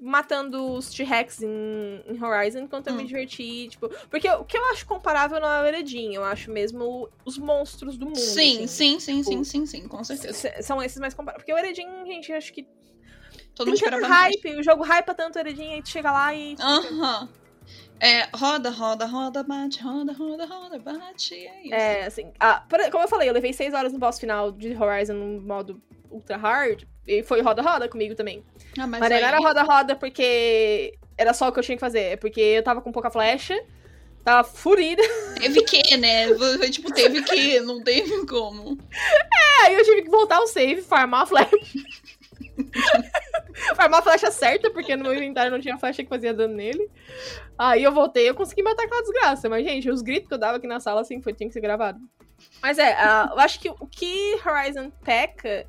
matando os T-Rex em, em, Horizon, quanto hum. eu me diverti, tipo... Porque o que eu acho comparável não é o Eredin, eu acho mesmo os monstros do mundo. Sim, assim. sim, sim, tipo, sim, sim, sim, com certeza. São esses mais comparáveis. Porque o Eredin, gente, acho que... Todo mundo esperava hype, mais. o jogo hypa tanto o Eredin, aí tu chega lá e... Aham. Uh -huh. É, roda, roda, roda, bate, roda, roda, roda, bate, é isso. É, assim, ah, como eu falei, eu levei 6 horas no boss final de Horizon no modo ultra hard, e foi roda-roda comigo também. Ah, mas mas aí... não era roda-roda porque era só o que eu tinha que fazer, é porque eu tava com pouca flecha, tava furida. Teve que, né? Tipo, teve que, não teve como. É, aí eu tive que voltar ao save, farmar a flecha. farmar a flecha certa, porque no meu inventário não tinha flecha que fazia dano nele. Aí eu voltei, eu consegui matar aquela desgraça. Mas, gente, os gritos que eu dava aqui na sala, assim, foi, tinha que ser gravado. Mas é, uh, eu acho que o que Horizon peca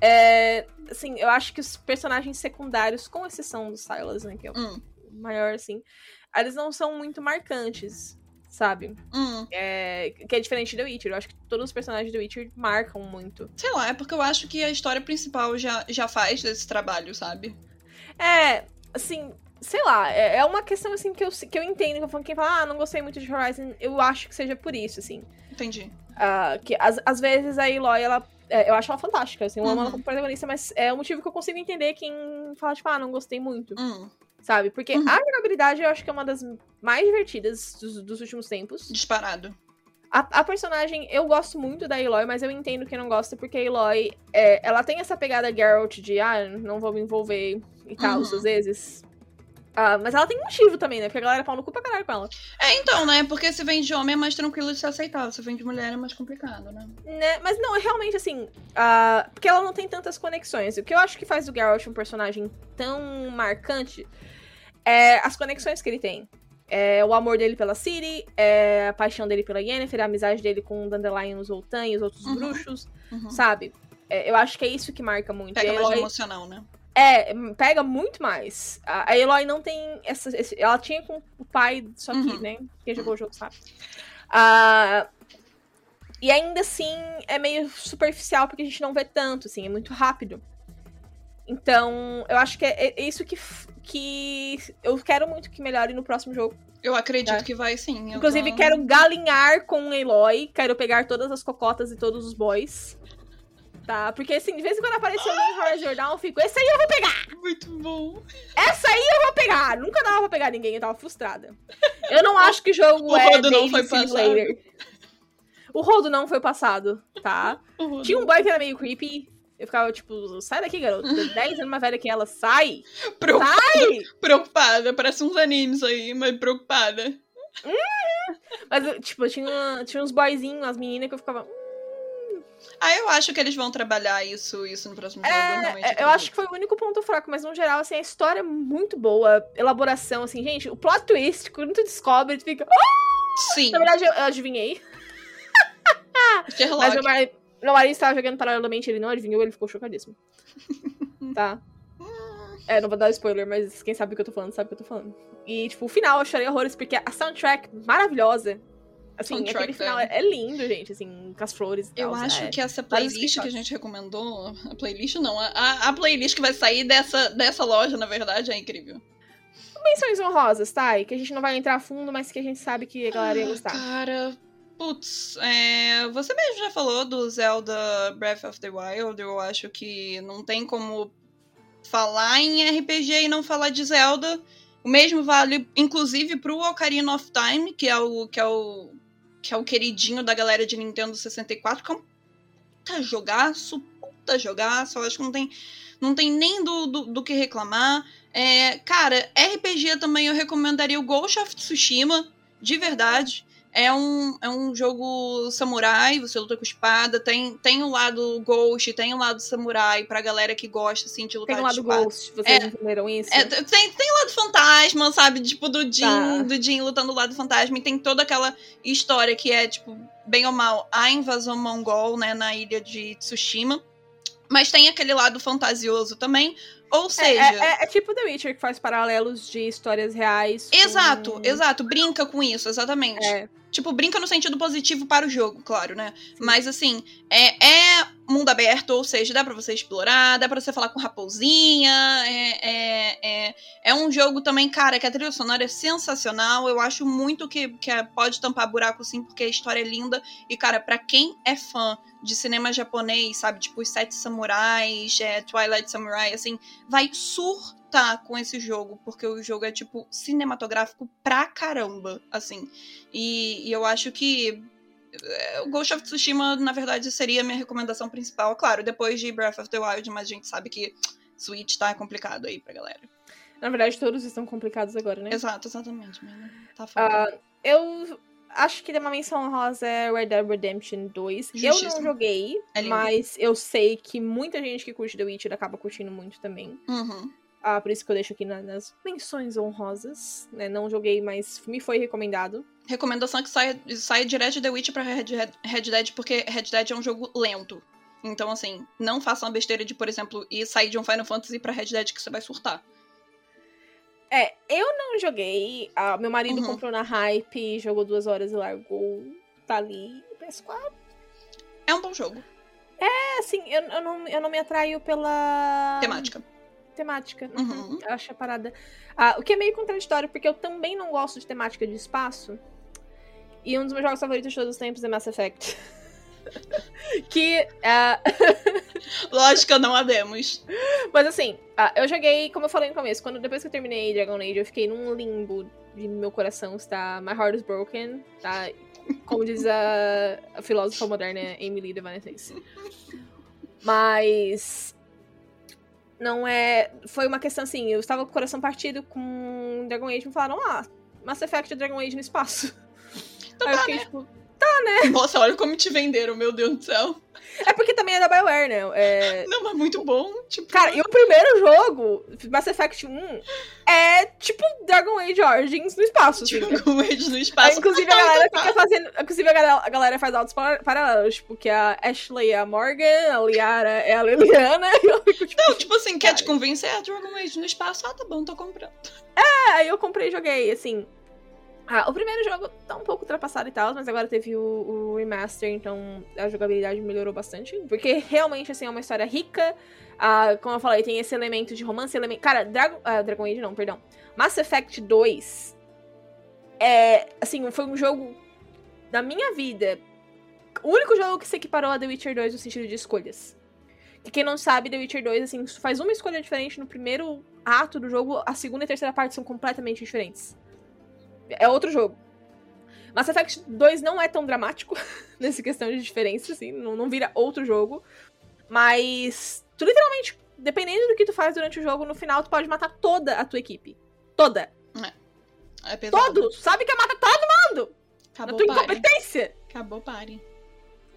é. Assim, eu acho que os personagens secundários, com exceção do Silas, né, que é o hum. maior, assim, eles não são muito marcantes, sabe? Hum. É, que é diferente do Witcher. Eu acho que todos os personagens do Witcher marcam muito. Sei lá, é porque eu acho que a história principal já, já faz desse trabalho, sabe? É, assim, sei lá, é, é uma questão assim que eu, que eu entendo. Que quem fala, ah, não gostei muito de Horizon, eu acho que seja por isso, assim. Entendi. Uh, que às, às vezes a Eloy, ela. É, eu acho ela fantástica, assim, eu amo Uhum. ela como protagonista, mas é um motivo que eu consigo entender quem fala, tipo, ah, não gostei muito, Hum, sabe? Porque Uhum. a jogabilidade eu acho que é uma das mais divertidas dos, dos últimos tempos. disparado. A, a personagem, eu gosto muito da Eloy, mas eu entendo quem não gosta, porque a Eloy, é, ela tem essa pegada Geralt de, ah, não vou me envolver e tal, Uhum. às vezes. Ah, mas ela tem um motivo também, né? Porque a galera pau no cu pra caralho com ela. É, então, né? Porque se vem de homem é mais tranquilo de se aceitar. Se vem de mulher é mais complicado, né? Né? Mas não, é realmente assim. ah, porque ela não tem tantas conexões. O que eu acho que faz o Geralt um personagem tão marcante é as conexões que ele tem. É o amor dele pela Ciri, é a paixão dele pela Yennefer, a amizade dele com o Dandelion, os Zoltan e os outros Uhum. bruxos, Uhum. sabe? É, eu acho que é isso que marca muito. Pega mais emocional, né? É, pega muito mais. A Eloy não tem essa. ela tinha com o pai, só que, Uhum. né? Quem jogou o jogo sabe. Ah, e ainda assim é meio superficial porque a gente não vê tanto, assim, é muito rápido. Então, eu acho que é, é isso que, que eu quero muito que melhore no próximo jogo. Eu acredito Tá. que vai sim. Inclusive, quero galinhar com Eloy, quero pegar todas as cocotas e todos os boys. Tá? Porque, assim, de vez em quando aparece alguém em Horizon Down, eu fico, esse aí eu vou pegar! Muito bom. Essa aí eu vou pegar! Nunca dava pra pegar ninguém, eu tava frustrada. Eu não acho que o jogo O é rodo não foi simulator. O rodo não foi passado, tá? Tinha um boy que era meio creepy. Eu ficava, tipo, sai daqui, garoto. 10 anos mais velha que ela, sai! Preocupada, Sai! preocupada. Parece uns animes aí, mas preocupada. Mas, eu, tipo, tinha, tinha uns boyzinhos, umas meninas que eu ficava. "Hum, Ah, eu acho que eles vão trabalhar isso, isso no próximo jogo. É, é, eu acho que foi o único ponto fraco, mas no geral, assim, a história é muito boa, elaboração, assim, gente, o plot twist, quando tu descobre, tu fica. "Ah!" Sim, Na verdade, eu, eu adivinhei. Sherlock. Mas meu marido, meu marido estava jogando paralelamente, ele não adivinhou, ele ficou chocadíssimo. tá? É, não vou dar spoiler, mas quem sabe o que eu tô falando, sabe o que eu tô falando. E, tipo, o final eu chorei horrores, porque a soundtrack maravilhosa. Assim, Soundtrack, aquele final é. é, lindo, gente, assim, com as flores e Eu tal. acho é. que essa playlist que a gente recomendou, a playlist não, a, a- a playlist que vai sair dessa, dessa loja, na verdade, é incrível. Menções honrosas, tá? E que a gente não vai entrar a fundo, mas que a gente sabe que a galera ia Ah, gostar. Cara, putz, é, você mesmo já falou do Zelda Breath of the Wild, eu acho que não tem como falar em RPG e não falar de Zelda. O mesmo vale, inclusive, pro Ocarina of Time, que é o que é o que é o queridinho da galera de Nintendo 64, que é um puta jogaço, puta jogaço, eu acho que não tem, não tem nem do, do, do que reclamar. É, cara, RPG também eu recomendaria o Ghost of Tsushima, de verdade. É um, é um jogo samurai, você luta com espada, tem, tem o um lado Ghost, tem o um lado samurai pra galera que gosta, assim, de lutar Tem o um de lado espada. Ghost, vocês É, entenderam isso? É, tem, tem o lado fantasma, sabe? Tipo, do Jin, Tá. do Jin lutando do lado fantasma. E tem toda aquela história que é, tipo, bem ou mal, a invasão mongol, né, na ilha de Tsushima. Mas tem aquele lado fantasioso também. Ou É, seja. é- é- é tipo The Witcher que faz paralelos de histórias reais. com- Exato, exato. Brinca com isso, exatamente. É, Tipo, brinca no sentido positivo para o jogo, claro, né? Mas assim, é, é mundo aberto, ou seja, dá pra você explorar, dá pra você falar com raposinha. É, é, é, é um jogo também, cara, que a trilha sonora é sensacional. Eu acho muito que, que é- pode tampar buraco sim, porque a história é linda. E, cara, pra quem é fã de cinema japonês, sabe? Tipo, os Sete Samurais, é, Twilight Samurai, assim, vai surtar com esse jogo, porque o jogo é, tipo, cinematográfico pra caramba, assim. E, e eu acho que é, o Ghost of Tsushima, na verdade, seria a minha recomendação principal. Claro, depois de Breath of the Wild, mas a gente sabe que Switch tá complicado aí pra galera. na verdade, todos estão complicados agora, né? Exato, exatamente. Mas tá foda. Ah, eu acho que uma menção honrosa é Red Dead Redemption 2. Eu não Justíssimo. joguei, É mas eu sei que muita gente que curte The Witcher acaba curtindo muito também. Uhum. Ah, por isso que eu deixo aqui na- nas menções honrosas. Né? Não joguei, mas me foi recomendado. Recomendação que saia, saia direto de The Witch pra Red, Red, Red Dead, porque Red Dead é um jogo lento. Então, assim, não façam a besteira de, por exemplo, ir sair de um Final Fantasy pra Red Dead que você vai surtar. É, eu não joguei. Ah, meu marido Uhum. comprou na hype, jogou duas horas e largou. Tá ali no PS4. É um bom jogo. É, assim, eu, eu, não, eu não me atraio pela. Temática. Temática. Uhum. Eu acho a parada. Ah, o que é meio contraditório, porque eu também não gosto de temática de espaço. E um dos meus jogos favoritos de todos os tempos é Mass Effect. que. ah, Lógica, não a demos. Mas assim, ah, eu joguei, como eu falei no começo, quando depois que eu terminei Dragon Age, eu fiquei num limbo de meu coração está My heart is broken, tá? Como diz a, a filósofa moderna Emily Devine Mas não é, foi uma questão assim, eu estava com o coração partido com Dragon Age e me falaram: "Ah, Mass Effect Dragon Age no espaço". Então Aí eu tá, fiquei né? tipo, Nossa, olha como te venderam, meu Deus do céu. é porque também é da BioWare, né? É, Não, mas muito bom. Tipo, Cara, e o primeiro jogo, Mass Effect 1, é tipo Dragon Age Origins no espaço, assim. Dragon Age no espaço. inclusive, a Ah, galera tá. fica fazendo. Inclusive, a galera, a galera faz altos par- paralelos. Tipo, que a Ashley é a Morgan, a Liara é a Liliana. Fico, tipo, Não, tipo assim, quer te convencer? É Dragon Age no espaço. Ah, tá bom, tô comprando. "Ah", aí eu comprei e joguei, assim. Ah, o primeiro jogo tá um pouco ultrapassado e tal, mas agora teve o, o remaster, então a jogabilidade melhorou bastante. Porque realmente, assim, é uma história rica. Ah, como eu falei, tem esse elemento de romance, elemento. Cara, Dragon, ah, Dragon Age não, perdão. Mass Effect 2 é, assim, foi um jogo na minha vida. O único jogo que se equiparou a The Witcher 2 no sentido de escolhas. Que quem não sabe, The Witcher 2, assim, faz uma escolha diferente no primeiro ato do jogo, a segunda e terceira parte são completamente diferentes. É outro jogo. Mass Effect 2 não é tão dramático nessa questão de diferença, assim, não, não vira outro jogo. Mas tu literalmente, dependendo do que tu faz durante o jogo, no final tu pode matar toda a tua equipe. Toda. É pesado. Todos! Sabe que é matar todo mundo! Acabou na tua pare. incompetência! Acabou pare.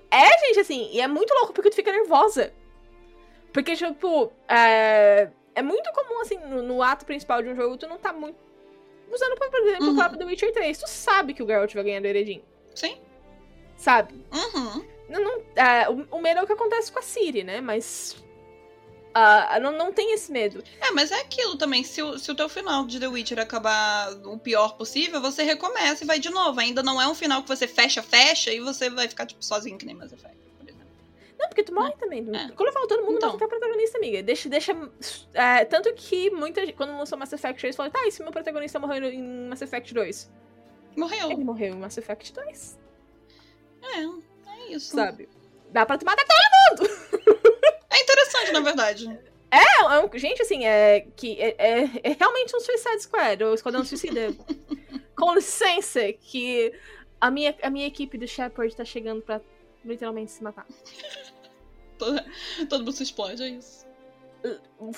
É, gente, assim, e é muito louco porque tu fica nervosa. Porque, tipo, é, é muito comum, assim, no, no ato principal de um jogo, tu não tá muito. Usando, por exemplo, Uhum. o próprio The Witcher 3. Tu sabe que o Geralt vai ganhar do Eredin. Sim. Sabe? Uhum. Não, não, é, o, o medo é o que acontece com a Siri, né? Mas. ah, não, não tem esse medo. É, mas é aquilo também. Se o, se o teu final de The Witcher acabar o pior possível, você recomeça e vai de novo. Ainda não é um final que você fecha, fecha e você vai ficar, tipo, sozinho que nem Mass Effect. Não, porque tu morre também. É. Quando eu falo todo mundo, Então. não fica protagonista, amiga. Deixa. deixa é, tanto que muita gente, quando lançou Mass Effect 3, falou: tá, e se meu protagonista morreu em Mass Effect 2? Morreu. Ele morreu em Mass Effect 2, É, é isso. sabe? Dá pra tu matar É interessante, na verdade. É, é um- gente, assim, é que é, é- é realmente um Suicide Squad, o Esquadrão Suicida. Com licença, que a minha, a minha equipe do Shepard tá chegando pra literalmente se matar. Todo, todo mundo se explode, é isso.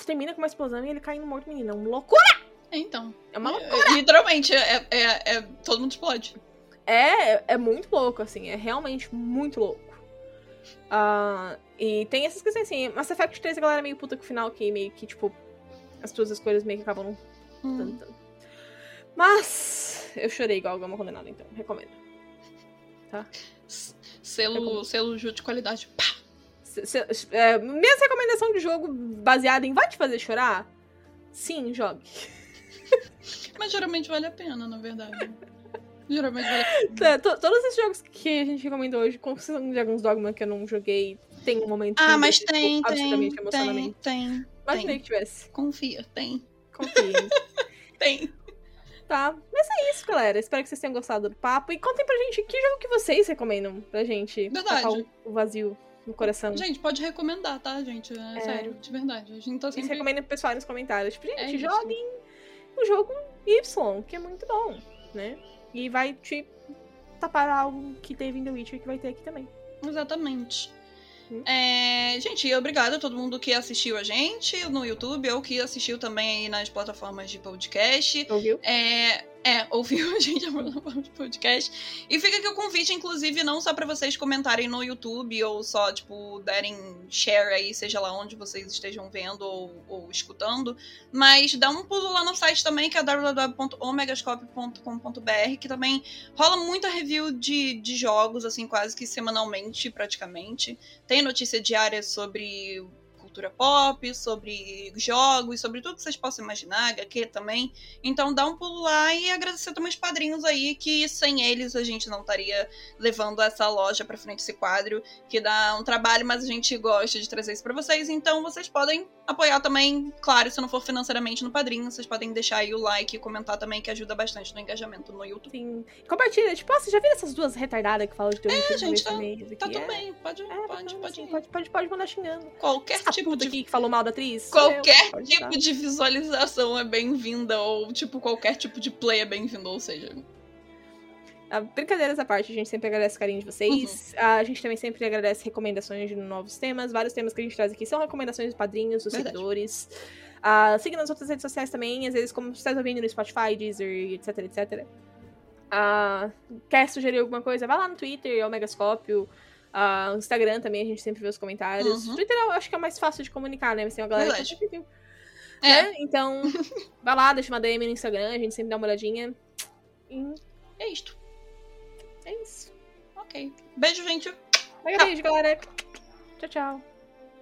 Termina com uma explosão e ele cai no morto menino. É uma loucura! É, então. É uma loucura. É, literalmente, é, é, é- todo mundo explode. é, é muito louco, assim, é realmente muito louco. Uh, e tem essas questões assim, Mass Effect 3 a galera é meio puta com o final, que meio que, tipo, as tuas escolhas meio que acabam não hum. Mas eu chorei igual alguma condenada, então, recomendo. Tá? Selo, recomendo. selo de qualidade. Pá! Se, se, é, minha recomendação de jogo baseada em vai te fazer chorar? Sim, jogue. Mas geralmente vale a pena, na verdade. Geralmente vale a pena. Todos esses jogos que a gente recomendou hoje, com exceção de alguns Dogma que eu não joguei, tem um momento. Ah, mas tem, tem, tem, tem. Imaginei tem. que tivesse. Confia, tem. Confia. tem. Tá, mas é isso, galera. Espero que vocês tenham gostado do papo. E contem pra gente que jogo que vocês recomendam pra gente. Verdade. o vazio no coração. Gente, pode recomendar, tá, gente? É, é. sério, de verdade. A gente tá sempre... recomenda pro pessoal nos comentários. Tipo, gente, é joguem o jogo Y, que é muito bom, né? E vai te tapar algo que teve em The Witcher que vai ter aqui também. Exatamente. Hum. É, gente, obrigado a todo mundo que assistiu a gente no YouTube ou que assistiu também aí nas plataformas de podcast. Ouviu? É, é, ouviu a gente no podcast. E fica aqui o convite, inclusive, não só para vocês comentarem no YouTube ou só, tipo, derem share aí, seja lá onde vocês estejam vendo ou, ou escutando, mas dá um pulo lá no site também, que é www.omegascope.com.br, que também rola muita review de, de jogos, assim, quase que semanalmente, praticamente. Tem notícia diária sobre cultura pop, sobre jogos, sobre tudo que vocês possam imaginar, HQ também. Então dá um pulo lá e agradecer também os padrinhos aí, que sem eles a gente não estaria levando essa loja para frente, esse quadro, que dá um trabalho, mas a gente gosta de trazer isso para vocês. Então vocês podem apoiar também, claro, se não for financeiramente no padrinho, vocês podem deixar aí o like e comentar também, que ajuda bastante no engajamento no YouTube. Sim. Compartilha, tipo, oh, você já viu essas duas retardadas que falam de teu É, gente, tá, tá tudo bem. Pode, é, pode, pode, assim, pode, pode, pode mandar xingando. Qualquer tipo de... aqui que falou mal da atriz. Qualquer eu, tipo de visualização é bem-vinda, ou tipo, qualquer tipo de play é bem-vindo, ou seja. Ah, brincadeiras à parte, a gente sempre agradece o carinho de vocês. Uhum. A gente também sempre agradece recomendações de novos temas. Vários temas que a gente traz aqui são recomendações dos padrinhos, dos Verdade. seguidores. Uh, siga nas outras redes sociais também, às vezes, como você está ouvindo no Spotify, Deezer, etc, etc. Uh, quer sugerir alguma coisa? Vai lá no Twitter, é o Megascópio. Uh, Instagram também, a gente sempre vê os comentários. Uhum. Twitter eu acho que é mais fácil de comunicar, né? Mas tem uma galera Verdade. que. É. Né? Então, vai lá, deixa uma DM no Instagram, a gente sempre dá uma olhadinha. E é isto. É isso. Ok. Beijo, gente. Beijo, beijo, galera. Tchau, tchau.